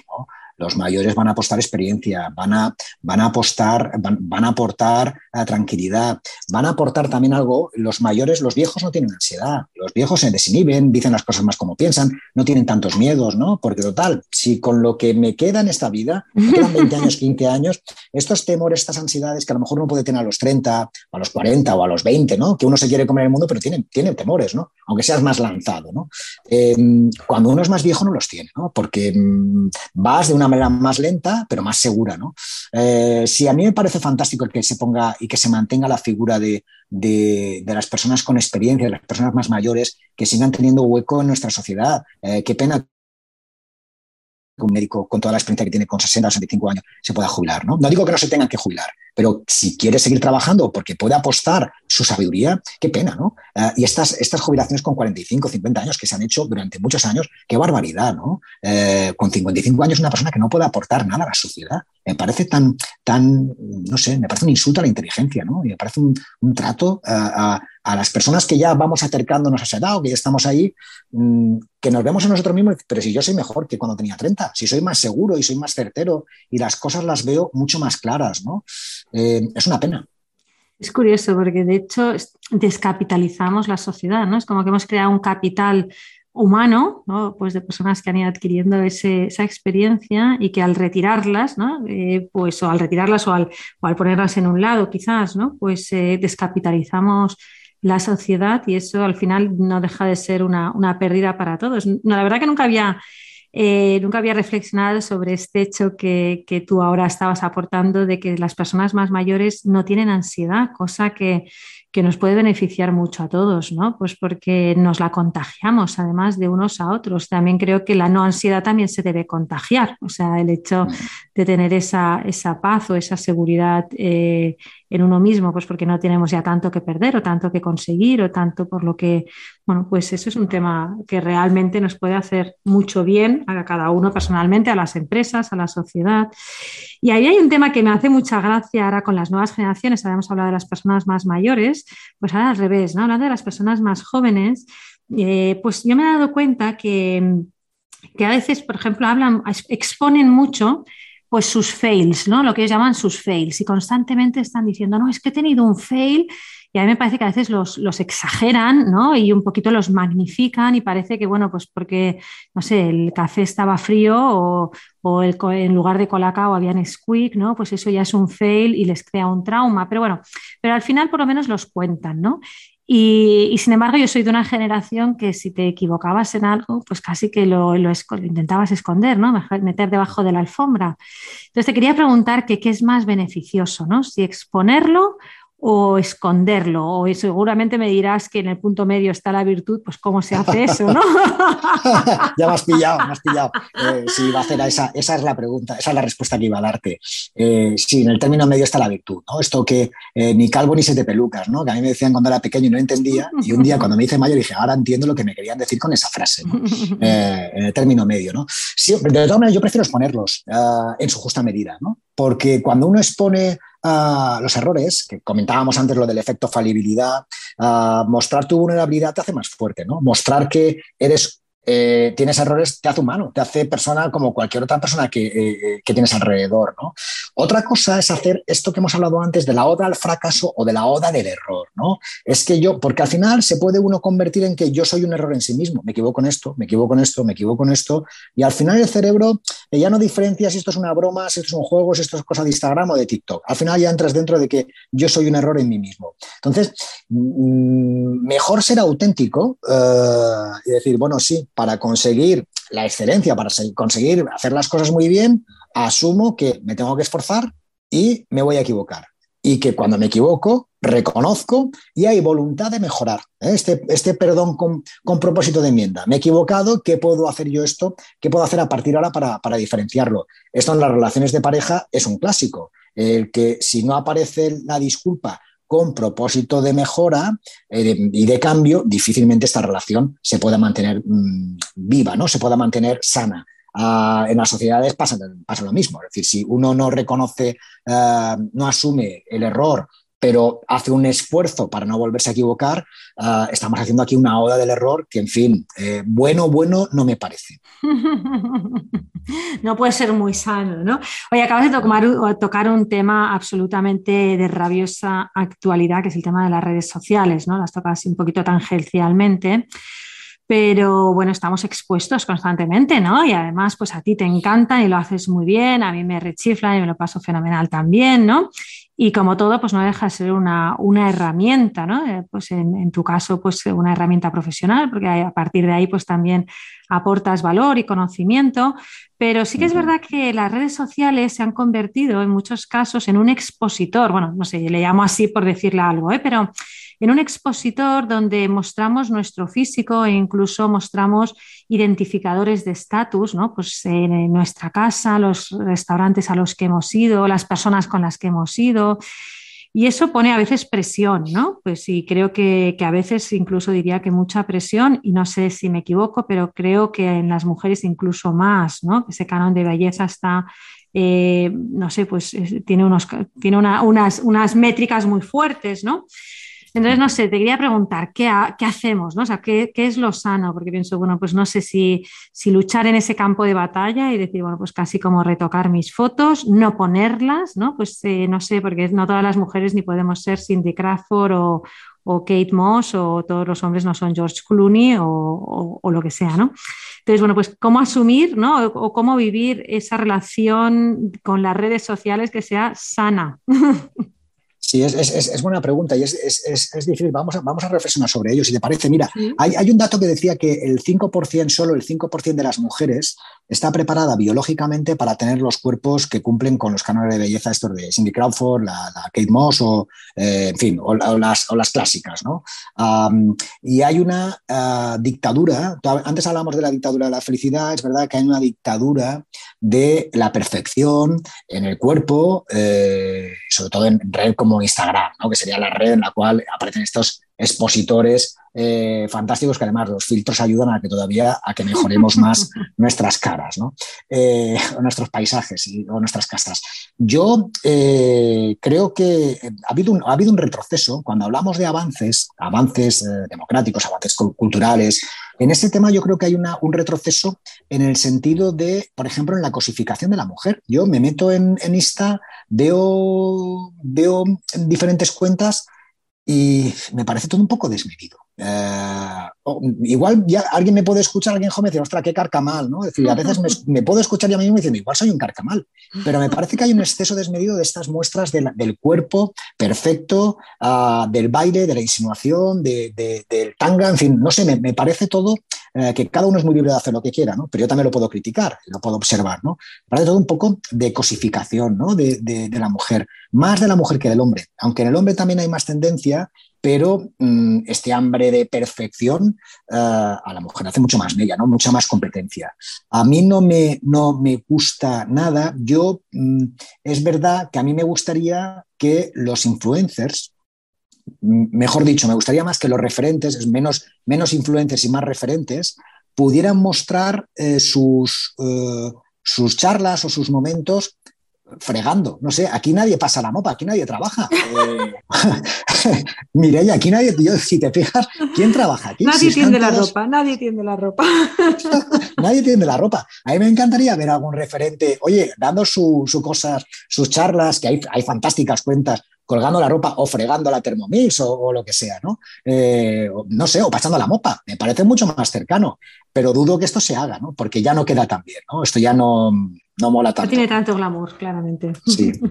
Los mayores van a apostar experiencia, van a, van a apostar, van, a aportar eh, tranquilidad, van a aportar también algo. Los mayores, los viejos no tienen ansiedad, los viejos se desinhiben, dicen las cosas más como piensan, no tienen tantos miedos, ¿no? Porque total, si con lo que me queda en esta vida, me quedan 20 años, 15 años, estos temores, estas ansiedades que a lo mejor uno puede tener a los 30, a los 40 o a los 20, ¿no? Que uno se quiere comer el mundo, pero tiene, tiene temores, ¿no? Aunque seas más lanzado, ¿no? Em, cuando uno es más viejo no los tiene, ¿no? Porque mm, vas de una manera más lenta, pero más segura. ¿no? Eh, si a mí me parece fantástico el que se ponga y que se mantenga la figura de, las personas con experiencia, de las personas más mayores, que sigan teniendo hueco en nuestra sociedad. Eh, qué pena que un médico con toda la experiencia que tiene con 60 o 65 años se pueda jubilar. ¿no? no digo que no se tengan que jubilar, pero si quiere seguir trabajando porque puede apostar su sabiduría, qué pena, ¿no? Eh, y estas, estas jubilaciones con 45, 50 años que se han hecho durante muchos años, qué barbaridad, ¿no? Eh, con 55 años una persona que no puede aportar nada a la sociedad. Me parece tan, tan, no sé, me parece un insulto a la inteligencia, ¿no? Y me parece un, trato a, las personas que ya vamos acercándonos a esa edad o que ya estamos ahí, mm, que nos vemos a nosotros mismos, pero si yo soy mejor que cuando tenía 30, si soy más seguro y soy más certero y las cosas las veo mucho más claras, ¿no? Eh, es una pena. Es curioso porque de hecho descapitalizamos la sociedad, ¿no? Es como que hemos creado un capital humano, ¿no? pues de personas que han ido adquiriendo esa experiencia y que al retirarlas, ¿no? Eh, pues o al retirarlas o al, ponerlas en un lado quizás, ¿no? pues eh, descapitalizamos la sociedad y eso al final no deja de ser una, pérdida para todos. No, la verdad que nunca había eh, nunca había reflexionado sobre este hecho que, tú ahora estabas aportando de que las personas más mayores no tienen ansiedad, cosa que, nos puede beneficiar mucho a todos, ¿no? Pues porque nos la contagiamos además de unos a otros. También creo que la no ansiedad también se debe contagiar, o sea, el hecho de tener esa, esa paz o esa seguridad eh, en uno mismo, pues porque no tenemos ya tanto que perder o tanto que conseguir o tanto por lo que, bueno, pues eso es un tema que realmente nos puede hacer mucho bien a cada uno personalmente, a las empresas, a la sociedad. Y ahí hay un tema que me hace mucha gracia ahora con las nuevas generaciones, habíamos hablado de las personas más mayores, pues ahora al revés, ¿no? Hablando de las personas más jóvenes, eh, pues yo me he dado cuenta que, que a veces, por ejemplo, hablan, exponen mucho pues sus fails, ¿no? Lo que ellos llaman sus fails. Y constantemente están diciendo, no, es que he tenido un fail. Y a mí me parece que a veces los, exageran, ¿no? Y un poquito los magnifican y parece que, bueno, pues porque, no sé, el café estaba frío o, o el, en lugar de colacao habían squeak, ¿no? Pues eso ya es un fail y les crea un trauma. Pero bueno, pero al final por lo menos los cuentan, ¿no? Y, sin embargo, yo soy de una generación que si te equivocabas en algo, pues casi que lo, intentabas esconder, ¿no? Meter debajo de la alfombra. Entonces te quería preguntar qué es más beneficioso, ¿no? Si exponerlo o esconderlo. O seguramente me dirás que en el punto medio está la virtud, pues cómo se hace eso, ¿no? ya me has pillado, me has pillado. Eh, sí, va a hacer esa, esa es la pregunta, esa es la respuesta que iba a darte. Eh, sí, en el término medio está la virtud, ¿no? Esto que eh, ni calvo ni siete pelucas, ¿no? Que a mí me decían cuando era pequeño y no entendía, y un día cuando me hice mayor dije, ahora entiendo lo que me querían decir con esa frase, ¿no? en el término medio, ¿no? Sí, de todas maneras, yo prefiero exponerlos en su justa medida, ¿no? Porque cuando uno expone los errores, que comentábamos antes lo del efecto falibilidad, mostrar tu vulnerabilidad te hace más fuerte, ¿no? Mostrar que eres eh, tienes errores, te hace humano, te hace persona como cualquier otra persona que, eh, que, tienes alrededor. ¿no? Otra cosa es hacer esto que hemos hablado antes de la oda al fracaso o de la oda del error. ¿no? Es que yo, porque al final se puede uno convertir en que yo soy un error en sí mismo, me equivoco en esto, me equivoco en esto, me equivoco en esto, y al final el cerebro eh, ya no diferencia si esto es una broma, si esto es un juego, si esto es cosa de Instagram o de TikTok. Al final ya entras dentro de que yo soy un error en mí mismo. Entonces, mm, mejor ser auténtico y decir, bueno, sí, para conseguir la excelencia, para conseguir hacer las cosas muy bien, asumo que me tengo que esforzar y me voy a equivocar. Y que cuando me equivoco, reconozco y hay voluntad de mejorar. ¿eh? Este, este perdón con, propósito de enmienda. Me he equivocado, ¿qué puedo hacer yo esto? ¿Qué puedo hacer a partir ahora para, para diferenciarlo? Esto en las relaciones de pareja es un clásico. El que si no aparece la disculpa con propósito de mejora eh, y de cambio, difícilmente esta relación se pueda mantener mm, viva, ¿no? se pueda mantener sana. Ah, en las sociedades pasa, lo mismo. Es decir, si uno no reconoce, ah, no asume el error pero hace un esfuerzo para no volverse a equivocar, ah, estamos haciendo aquí una oda del error que, en fin, eh, bueno, bueno, no me parece. no puede ser muy sano, ¿no? Oye, acabas de tocar, un tema absolutamente de rabiosa actualidad, que es el tema de las redes sociales, ¿no? Las tocas un poquito tangencialmente pero bueno, estamos expuestos constantemente, ¿no? Y además, pues a ti te encanta y lo haces muy bien, a mí me rechifla y me lo paso fenomenal también, ¿no? Y como todo, pues no deja de ser una, herramienta, ¿no? Eh, pues en, tu caso, pues una herramienta profesional, porque a partir de ahí, pues también aportas valor y conocimiento. Pero sí que es verdad que las redes sociales se han convertido en muchos casos en un expositor, bueno, no sé, le llamo así por decirle algo, ¿eh? pero en un expositor donde mostramos nuestro físico e incluso mostramos identificadores de estatus, ¿no? Pues en nuestra casa, los restaurantes a los que hemos ido, las personas con las que hemos ido. Y eso pone a veces presión, ¿no? Pues sí, creo que, a veces incluso diría que mucha presión, y no sé si me equivoco, pero creo que en las mujeres incluso más, ¿no? Ese canon de belleza está, eh, no sé, pues tiene, unos, tiene unas, unas métricas muy fuertes, ¿no? Entonces, no sé, te quería preguntar, ¿qué, hacemos? ¿no? O sea, ¿qué, es lo sano? Porque pienso, bueno, pues no sé si, si luchar en ese campo de batalla y decir, bueno, pues casi como retocar mis fotos, no ponerlas, ¿no? Pues eh, no sé, porque no todas las mujeres ni podemos ser Cindy Crawford o, o Kate Moss o todos los hombres no son George Clooney o, lo que sea, ¿no? Entonces, bueno, pues cómo asumir, ¿no? O, cómo vivir esa relación con las redes sociales que sea sana. Sí, es, buena pregunta y es, difícil. Vamos a, vamos a reflexionar sobre ello, si te parece. Mira, hay, hay, un dato que decía que el 5%, solo el 5% de las mujeres está preparada biológicamente para tener los cuerpos que cumplen con los cánones de belleza estos de Cindy Crawford, la, Kate Moss o, eh, en fin, o, las, o, las, clásicas. ¿no? y hay una ah, dictadura, antes hablamos de la dictadura de la felicidad, es verdad que hay una dictadura de la perfección en el cuerpo, eh, sobre todo en red como Instagram, ¿no? que sería la red en la cual aparecen estos expositores eh, fantásticos que además los filtros ayudan a que todavía a que mejoremos más nuestras caras, ¿no? Eh, o nuestros paisajes y, o nuestras casas. Yo eh, creo que ha habido, un, ha habido un retroceso cuando hablamos de avances, avances democráticos, avances culturales. En este tema yo creo que hay un retroceso en el sentido de, por ejemplo, en la cosificación de la mujer. Yo me meto en, en Insta, veo, veo diferentes cuentas y me parece todo un poco desmedido. Eh, igual ya alguien me puede escuchar, alguien joven, decir, ostras, qué carcamal, ¿no? Es decir, a veces me, puedo escuchar yo a mí mismo diciendo, igual soy un carcamal, pero me parece que hay un exceso desmedido de estas muestras del cuerpo perfecto, ah, del baile, de la insinuación, del tanga, en fin, no sé, me, parece todo eh, que cada uno es muy libre de hacer lo que quiera, ¿no? Pero yo también lo puedo criticar, lo puedo observar, ¿no? Me parece todo un poco de cosificación, ¿no? De, de la mujer, más de la mujer que del hombre, aunque en el hombre también hay más tendencia pero mm, este hambre de perfección eh, a la mujer hace mucho más bella, ¿no? mucha más competencia. A mí no me, no me gusta nada. Yo, mm, es verdad que a mí me gustaría que los influencers, mm, mejor dicho, me gustaría más que los referentes, menos, menos influencers y más referentes, pudieran mostrar eh, sus, eh, sus charlas o sus momentos fregando. No sé, aquí nadie pasa la mopa, aquí nadie trabaja. Eh, Mireya, aquí nadie, si te fijas, ¿quién trabaja aquí? Nadie tiende la ropa, nadie tiende la ropa. nadie tiende la ropa. A mí me encantaría ver algún referente, oye, dando sus cosas, sus charlas, que hay, hay fantásticas cuentas colgando la ropa o fregando la Thermomix o, lo que sea, ¿no? Eh, no sé, o pasando la mopa. Me parece mucho más cercano, pero dudo que esto se haga, ¿no? Porque ya no queda tan bien, ¿no? Esto ya no, no mola tanto. No tiene tanto glamour, claramente. Sí.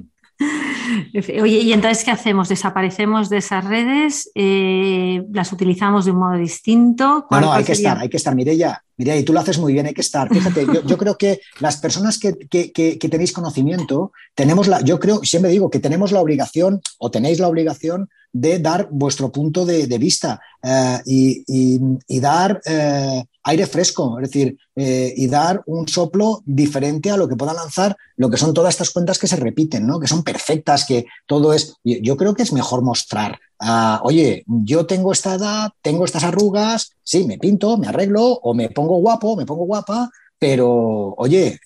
Oye, ¿y entonces qué hacemos? ¿Desaparecemos de esas redes? Eh, ¿Las utilizamos de un modo distinto? No, no, hay que estar, hay que estar, Mireya. Mireya, y tú lo haces muy bien, hay que estar. Fíjate, yo, creo que las personas que, tenéis conocimiento, tenemos la, yo creo, siempre digo que tenemos la obligación o tenéis la obligación de dar vuestro punto de, vista eh, y, dar eh, aire fresco, es decir, eh, y dar un soplo diferente a lo que puedan lanzar lo que son todas estas cuentas que se repiten, ¿no? que son perfectas, que todo es... Yo creo que es mejor mostrar, oye, yo tengo esta edad, tengo estas arrugas, sí, me pinto, me arreglo o me pongo guapo, me pongo guapa, pero oye,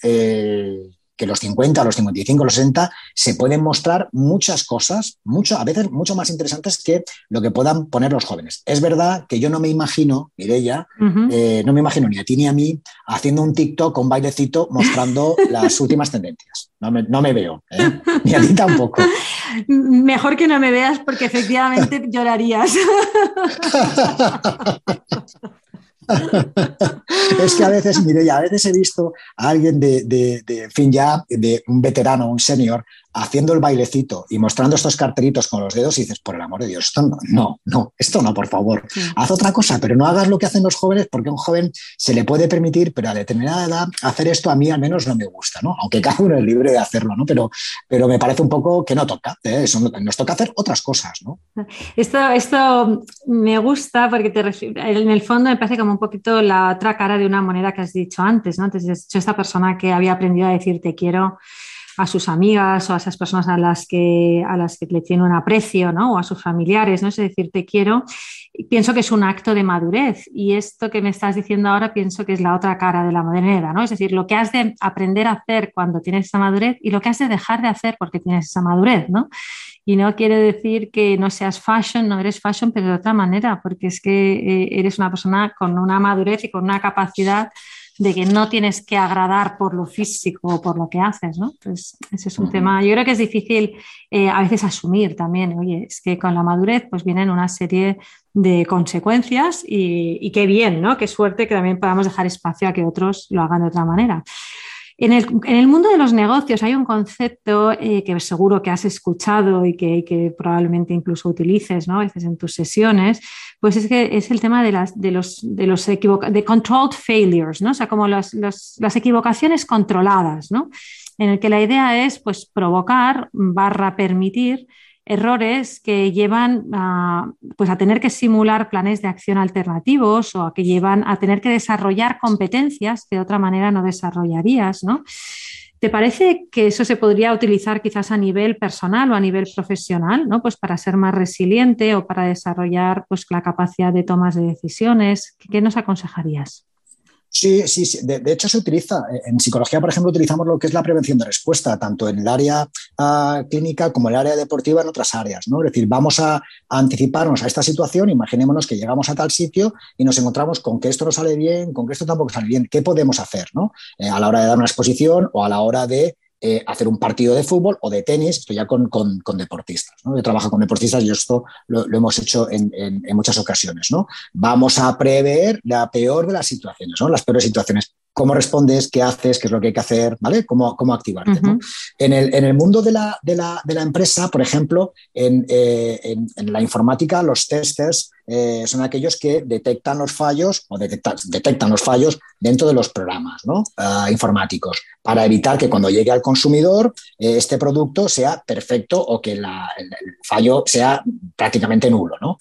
que los 50, los 55, los 60 se pueden mostrar muchas cosas, mucho, a veces mucho más interesantes que lo que puedan poner los jóvenes. Es verdad que yo no me imagino, Mireya, eh, no me imagino ni a ti ni a mí haciendo un TikTok con bailecito mostrando las últimas tendencias. No me, no me veo, ¿eh? ni a ti tampoco. Mejor que no me veas porque efectivamente llorarías. es que a veces, mire, a veces he visto a alguien de, de, de, fin ya, de un veterano, un senior, haciendo el bailecito y mostrando estos cartelitos con los dedos y dices, por el amor de Dios, esto no, no, no esto no, por favor. Haz otra cosa, pero no hagas lo que hacen los jóvenes porque a un joven se le puede permitir, pero a determinada edad hacer esto a mí al menos no me gusta, ¿no? Aunque cada uno es libre de hacerlo, ¿no? Pero, pero me parece un poco que no toca, ¿eh? Eso nos toca hacer otras cosas, ¿no? Esto, esto me gusta porque te en el fondo me parece como un poquito la otra cara de una moneda que has dicho antes, ¿no? Antes has dicho esta persona que había aprendido a decir te quiero a sus amigas o a esas personas a las que, a las que le tiene un aprecio, ¿no? O a sus familiares, ¿no? Es decir, te quiero. Pienso que es un acto de madurez y esto que me estás diciendo ahora pienso que es la otra cara de la moneda, ¿no? Es decir, lo que has de aprender a hacer cuando tienes esa madurez y lo que has de dejar de hacer porque tienes esa madurez, ¿no? Y no quiere decir que no seas fashion, no eres fashion, pero de otra manera, porque es que eh, eres una persona con una madurez y con una capacidad de que no tienes que agradar por lo físico o por lo que haces, ¿no? Entonces, ese es un tema, yo creo que es difícil eh, a veces asumir también, oye, es que con la madurez pues vienen una serie de consecuencias y, y qué bien, ¿no? Qué suerte que también podamos dejar espacio a que otros lo hagan de otra manera. En el, mundo de los negocios hay un concepto eh, que seguro que has escuchado y que, probablemente incluso utilices ¿no? a veces en tus sesiones, pues es que es el tema de las de los de los de controlled failures, ¿no? O sea, como las equivocaciones controladas, ¿no? En el que la idea es pues provocar barra permitir errores que llevan a, pues a tener que simular planes de acción alternativos o a que llevan a tener que desarrollar competencias que de otra manera no desarrollarías, ¿no? ¿Te parece que eso se podría utilizar quizás a nivel personal o a nivel profesional, ¿no? Pues para ser más resiliente o para desarrollar pues, la capacidad de tomas de decisiones. ¿Qué nos aconsejarías? Sí, sí, sí. De, hecho se utiliza. En psicología, por ejemplo, utilizamos lo que es la prevención de respuesta, tanto en el área ah, clínica como en el área deportiva en otras áreas. ¿no? Es decir, vamos a, anticiparnos a esta situación, imaginémonos que llegamos a tal sitio y nos encontramos con que esto no sale bien, con que esto tampoco sale bien. ¿Qué podemos hacer ¿no? Eh, a la hora de dar una exposición o a la hora de eh, hacer un partido de fútbol o de tenis, esto ya con, deportistas. ¿no? Yo trabajo con deportistas y esto lo, hemos hecho en, muchas ocasiones. ¿no? Vamos a prever la peor de las situaciones, ¿no? las peores situaciones cómo respondes, qué haces, qué es lo que hay que hacer, ¿vale? Cómo, cómo activarte. en, el, en, el, mundo de la, de la, de la empresa, por ejemplo, en, eh, en, la informática, los testers eh, son aquellos que detectan los fallos o detectan, los fallos dentro de los programas ¿no? Ah, informáticos para evitar que cuando llegue al consumidor eh, este producto sea perfecto o que el, fallo sea prácticamente nulo. ¿no?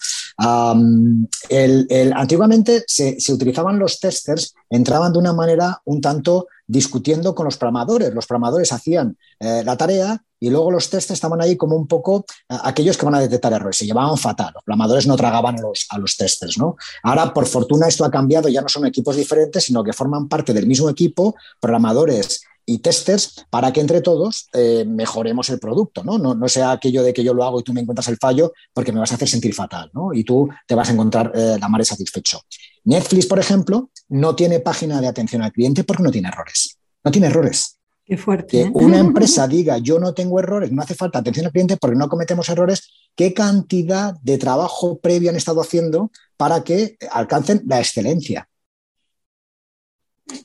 el, el, antiguamente se, se utilizaban los testers, entraban de una manera un tanto discutiendo con los programadores. Los programadores hacían eh, la tarea y luego los test estaban ahí como un poco aquellos que van a detectar errores. Se llevaban fatal. Los programadores no tragaban los, a los testers. ¿no? Ahora, por fortuna, esto ha cambiado. Ya no son equipos diferentes, sino que forman parte del mismo equipo, programadores y testers para que entre todos eh, mejoremos el producto, ¿no? ¿no? sea aquello de que yo lo hago y tú me encuentras el fallo porque me vas a hacer sentir fatal, ¿no? Y tú te vas a encontrar eh, la madre satisfecho. Netflix, por ejemplo, no tiene página de atención al cliente porque no tiene errores. No tiene errores. Qué fuerte. Que ¿eh? una empresa diga yo no tengo errores, no hace falta atención al cliente porque no cometemos errores, ¿qué cantidad de trabajo previo han estado haciendo para que alcancen la excelencia?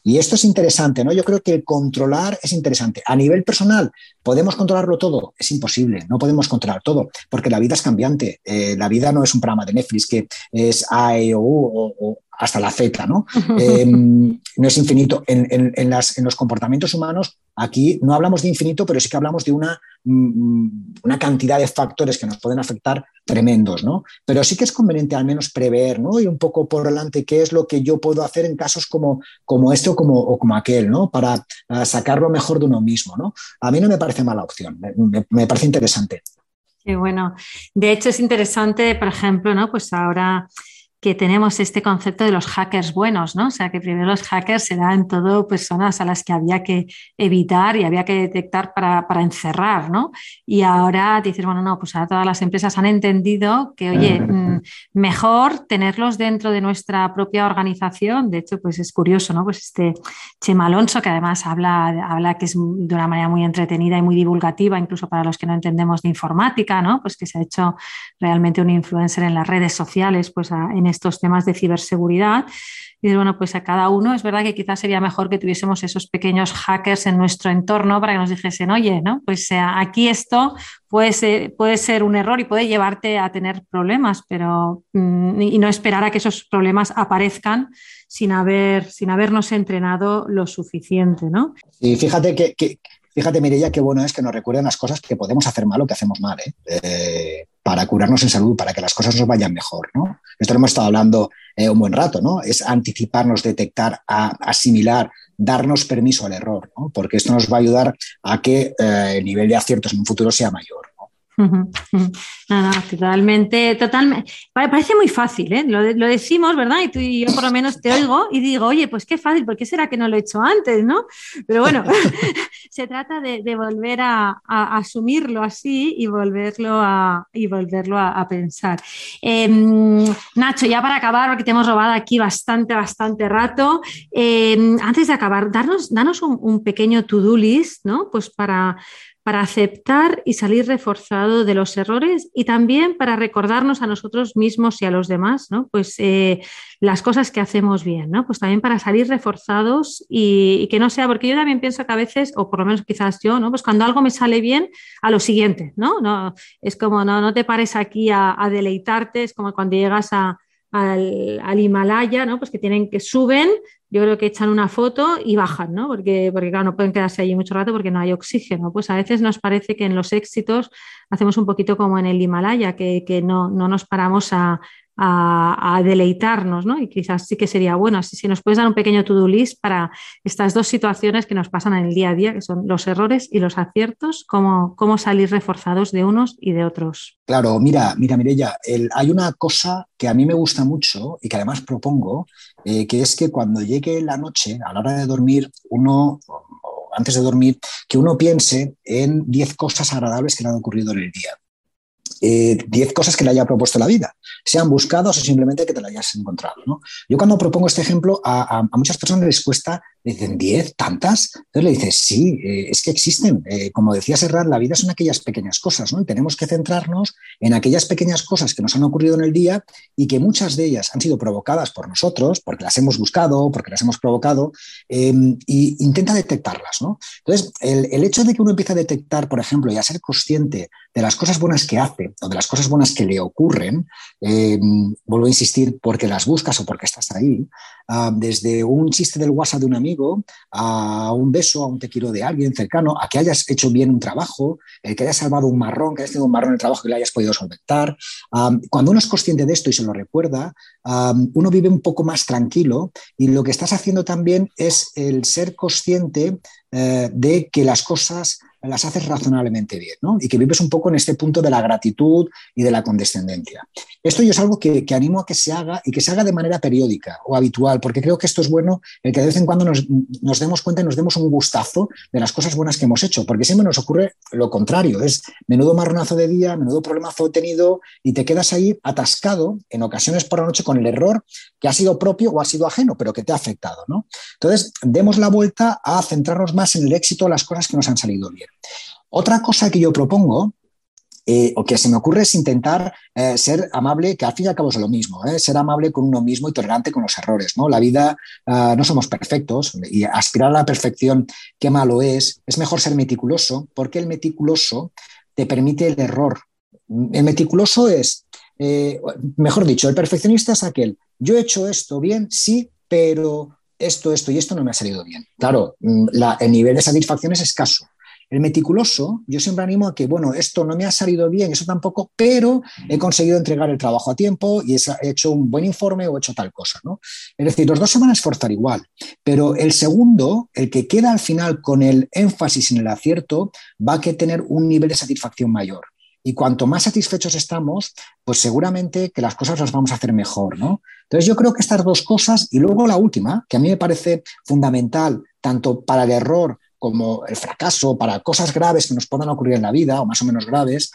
Y esto es interesante, ¿no? Yo creo que controlar es interesante. A nivel personal, ¿podemos controlarlo todo? Es imposible, no podemos controlar todo, porque la vida es cambiante. Eh, la vida no es un programa de Netflix que es A, E o U o, hasta la Z, ¿no? Em, no es infinito. En, los comportamientos humanos, aquí no hablamos de infinito, pero sí que hablamos de una, mm, una cantidad de factores que nos pueden afectar tremendos, ¿no? Pero sí que es conveniente al menos prever, ¿no? Y un poco por delante qué es lo que yo puedo hacer en casos como, como este o como, o como aquel, ¿no? Para sacar lo mejor de uno mismo, ¿no? A mí no me parece mala opción, me, me parece interesante. Qué bueno. De hecho, es interesante, por ejemplo, ¿no? Pues ahora que tenemos este concepto de los hackers buenos, ¿no? O sea, que primero los hackers eran todo personas a las que había que evitar y había que detectar para, encerrar, ¿no? Y ahora dices, bueno, no, pues ahora todas las empresas han entendido que, oye, mm, mejor tenerlos dentro de nuestra propia organización. De hecho, pues es curioso, ¿no? Pues este Chema Alonso, que además habla, habla que es de una manera muy entretenida y muy divulgativa, incluso para los que no entendemos de informática, ¿no? Pues que se ha hecho realmente un influencer en las redes sociales, pues en estos temas de ciberseguridad. Y bueno, pues a cada uno es verdad que quizás sería mejor que tuviésemos esos pequeños hackers en nuestro entorno para que nos dijesen, oye, ¿no? Pues eh, aquí esto puede ser, puede ser un error y puede llevarte a tener problemas, pero mm, y no esperar a que esos problemas aparezcan sin, haber, sin habernos entrenado lo suficiente, ¿no? Y fíjate que, fíjate, Mireia, qué bueno es que nos recuerden las cosas que podemos hacer mal o que hacemos mal, ¿eh? eh para curarnos en salud, para que las cosas nos vayan mejor. ¿no? Esto lo hemos estado hablando eh, un buen rato, ¿no? Es anticiparnos, detectar, asimilar darnos permiso al error, porque esto nos va a ayudar a que eh, el nivel de aciertos en un futuro sea mayor. No, totalmente, totalmente. Parece muy fácil, ¿eh? lo, decimos, ¿verdad? Y tú y yo por lo menos te oigo y digo, oye, pues qué fácil, ¿por qué será que no lo he hecho antes, no? Pero bueno, se trata de, volver a, asumirlo así y volverlo a, y volverlo a, pensar. Em, Nacho, ya para acabar, porque te hemos robado aquí bastante, bastante rato, em, antes de acabar, darnos, danos un, un pequeño to-do list, ¿no? Pues para para aceptar y salir reforzado de los errores y también para recordarnos a nosotros mismos y a los demás, ¿no? Pues eh, las cosas que hacemos bien, ¿no? Pues también para salir reforzados y, que no sea, porque yo también pienso que a veces, o por lo menos quizás yo, ¿no? Pues cuando algo me sale bien, a lo siguiente, ¿no? no es como, no, no te pares aquí a, deleitarte, es como cuando llegas a, al, al, Himalaya, ¿no? Pues que tienen que suben, yo creo que echan una foto y bajan, ¿no? Porque, porque claro, no pueden quedarse allí mucho rato porque no hay oxígeno. Pues a veces nos parece que en los éxitos hacemos un poquito como en el Himalaya, que, que no, no, nos paramos a, a, deleitarnos, ¿no? Y quizás sí que sería bueno, así si nos puedes dar un pequeño to-do list para estas dos situaciones que nos pasan en el día a día, que son los errores y los aciertos, cómo, cómo salir reforzados de unos y de otros. Claro, mira, mira, Mirella, hay una cosa que a mí me gusta mucho y que además propongo, eh, que es que cuando llegue la noche, a la hora de dormir, uno antes de dormir, que uno piense en 10 cosas agradables que le han ocurrido en el día. 10 eh, cosas que le haya propuesto la vida, sean buscados o simplemente que te la hayas encontrado. ¿no? Yo cuando propongo este ejemplo, a, a, muchas personas les cuesta dicen, ¿10? ¿Tantas? Entonces le dices, sí, eh, es que existen. Eh, como decía Serrat, la vida son aquellas pequeñas cosas, ¿no? Y tenemos que centrarnos en aquellas pequeñas cosas que nos han ocurrido en el día y que muchas de ellas han sido provocadas por nosotros, porque las hemos buscado, porque las hemos provocado, e intenta detectarlas, ¿no? Entonces, el, el, hecho de que uno empiece a detectar, por ejemplo, y a ser consciente de las cosas buenas que hace o de las cosas buenas que le ocurren, em, vuelvo a insistir, porque las buscas o porque estás ahí, ah, desde un chiste del WhatsApp de un amigo, a un beso, a un te quiero de alguien cercano, a que hayas hecho bien un trabajo, eh, que hayas salvado un marrón, que hayas tenido un marrón en el trabajo que le hayas podido solventar. cuando uno es consciente de esto y se lo recuerda, uno vive un poco más tranquilo y lo que estás haciendo también es el ser consciente eh, de que las cosas las haces razonablemente bien, ¿no? Y que vives un poco en este punto de la gratitud y de la condescendencia. Esto yo es algo que, animo a que se haga y que se haga de manera periódica o habitual, porque creo que esto es bueno, el que de vez en cuando nos, demos cuenta y nos demos un gustazo de las cosas buenas que hemos hecho, porque siempre nos ocurre lo contrario, es menudo marronazo de día, menudo problemazo tenido y te quedas ahí atascado en ocasiones por la noche con el error que ha sido propio o ha sido ajeno, pero que te ha afectado, ¿no? Entonces, demos la vuelta a centrarnos más en el éxito las cosas que nos han salido bien. Otra cosa que yo propongo eh, o que se me ocurre es intentar eh, ser amable, que al fin y al cabo es lo mismo, ¿eh? ser amable con uno mismo y tolerante con los errores. ¿no? La vida ah, no somos perfectos y aspirar a la perfección, qué malo es. Es mejor ser meticuloso porque el meticuloso te permite el error. El meticuloso es, mejor dicho, el perfeccionista es aquel, yo he hecho esto bien, sí, pero esto, esto y esto no me ha salido bien. Claro, mm, el nivel de satisfacción es escaso. El meticuloso, yo siempre animo a que, bueno, esto no me ha salido bien, eso tampoco, pero he conseguido entregar el trabajo a tiempo y he hecho un buen informe o he hecho tal cosa, ¿no? Es decir, los dos se van a esforzar igual, pero el segundo, el que queda al final con el énfasis en el acierto, va a que tener un nivel de satisfacción mayor. Y cuanto más satisfechos estamos, pues seguramente que las cosas las vamos a hacer mejor, ¿no? Entonces yo creo que estas dos cosas, y luego la última, que a mí me parece fundamental, tanto para el error como el fracaso, para cosas graves que nos puedan ocurrir en la vida, o más o menos graves,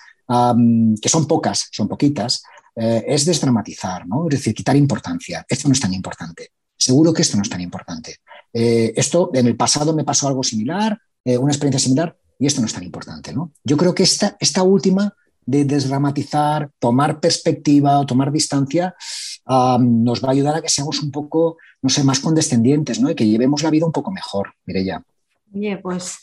que son pocas, son poquitas, eh, es desdramatizar, ¿no? Es decir, quitar importancia. Esto no es tan importante. Seguro que esto no es tan importante. Eh, esto en el pasado me pasó algo similar, eh, una experiencia similar, y esto no es tan importante, ¿no? Yo creo que esta, esta última de desdramatizar, tomar perspectiva o tomar distancia, nos va a ayudar a que seamos un poco, no sé, más condescendientes, ¿no? Y que llevemos la vida un poco mejor, ya. Oye, pues,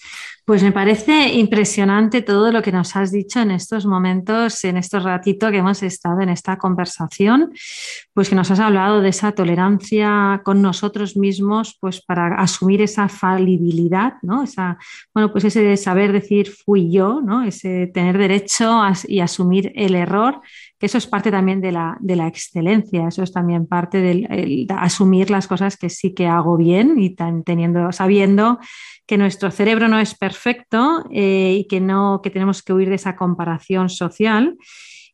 pues me parece impresionante todo lo que nos has dicho en estos momentos, en estos ratitos que hemos estado en esta conversación, pues que nos has hablado de esa tolerancia con nosotros mismos, pues para asumir esa falibilidad, ¿no? Esa, bueno, pues ese saber decir fui yo, ¿no? Ese tener derecho y asumir el error que eso es parte también de la, de la excelencia, eso es también parte de asumir las cosas que sí que hago bien y teniendo, sabiendo que nuestro cerebro no es perfecto eh, y que, no, que tenemos que huir de esa comparación social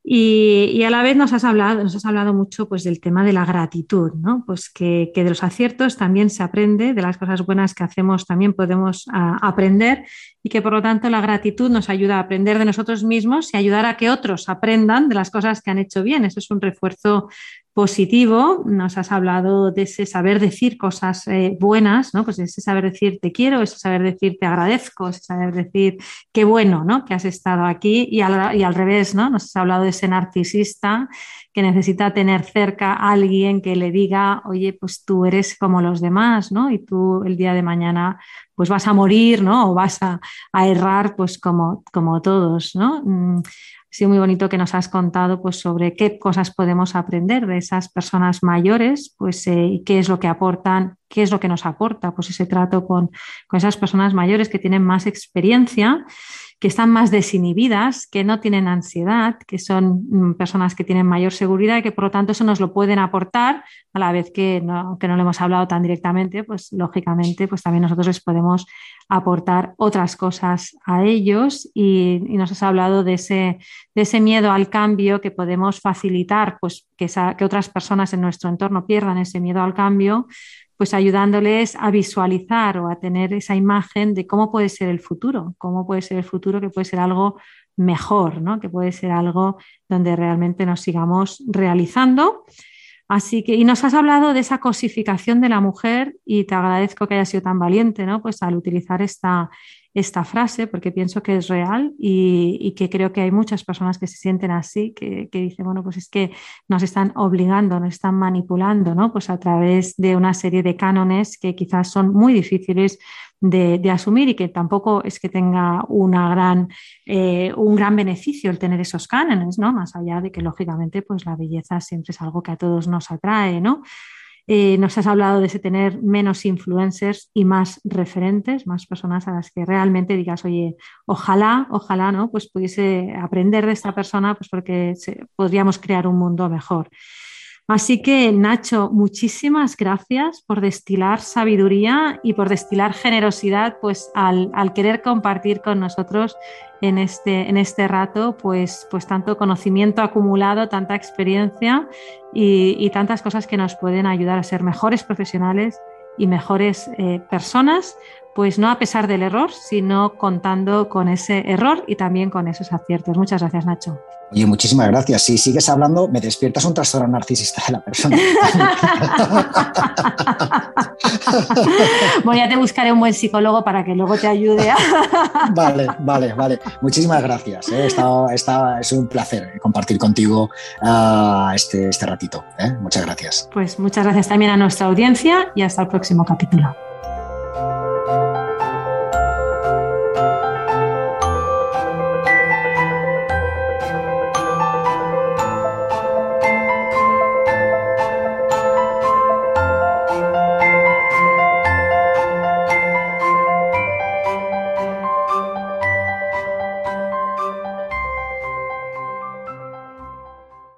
y, a la vez nos has hablado, nos has hablado mucho pues, del tema de la gratitud, ¿no? Pues que, de los aciertos también se aprende, de las cosas buenas que hacemos también podemos aprender y que por lo tanto la gratitud nos ayuda a aprender de nosotros mismos y ayudar a que otros aprendan de las cosas que han hecho bien. Eso es un refuerzo positivo, nos has hablado de ese saber decir cosas eh, buenas, ¿no? Pues ese saber decir te quiero, ese saber decir te agradezco, ese saber decir qué bueno, ¿no? Que has estado aquí y al, revés, ¿no? Nos has hablado de ese narcisista que necesita tener cerca a alguien que le diga, oye, pues tú eres como los demás, ¿no? Y tú el día de mañana pues vas a morir, ¿no? O vas a, errar, pues como, como todos, ¿no? Ha sido muy bonito que nos has contado pues, sobre qué cosas podemos aprender de esas personas mayores pues, eh, y qué es lo que aportan, qué es lo que nos aporta pues, ese trato con, con esas personas mayores que tienen más experiencia que están más desinhibidas, que no tienen ansiedad, que son mm, personas que tienen mayor seguridad y que por lo tanto eso nos lo pueden aportar a la vez que no, que no lo hemos hablado tan directamente, pues lógicamente pues también nosotros les podemos aportar otras cosas a ellos y, nos has hablado de ese, de ese, miedo al cambio que podemos facilitar, pues que, que otras personas en nuestro entorno pierdan ese miedo al cambio pues ayudándoles a visualizar o a tener esa imagen de cómo puede ser el futuro, cómo puede ser el futuro, que puede ser algo mejor, ¿no? que puede ser algo donde realmente nos sigamos realizando. Así que, y nos has hablado de esa cosificación de la mujer y te agradezco que hayas sido tan valiente, ¿no? Pues al utilizar esta, esta frase porque pienso que es real y, que creo que hay muchas personas que se sienten así, que, dicen, bueno, pues es que nos están obligando, nos están manipulando, ¿no? Pues a través de una serie de cánones que quizás son muy difíciles de, asumir y que tampoco es que tenga una gran, eh, un gran beneficio el tener esos cánones, ¿no? Más allá de que lógicamente pues la belleza siempre es algo que a todos nos atrae, ¿no? Eh, nos has hablado de ese tener menos influencers y más referentes, más personas a las que realmente digas, oye, ojalá, ojalá, ¿no? Pues pudiese aprender de esta persona, pues porque podríamos crear un mundo mejor. Así que, Nacho, muchísimas gracias por destilar sabiduría y por destilar generosidad, pues al, querer compartir con nosotros en este, en este rato, pues, pues tanto conocimiento acumulado, tanta experiencia y, tantas cosas que nos pueden ayudar a ser mejores profesionales y mejores eh, personas, pues no a pesar del error, sino contando con ese error y también con esos aciertos. Muchas gracias, Nacho. Oye, muchísimas gracias. Si sigues hablando, me despiertas un trastorno narcisista de la persona. bueno, ya te buscaré un buen psicólogo para que luego te ayude. A... vale, vale, vale. Muchísimas gracias. ¿eh? es un placer compartir contigo ah, este, este ratito. ¿eh? Muchas gracias. Pues muchas gracias también a nuestra audiencia y hasta el próximo capítulo.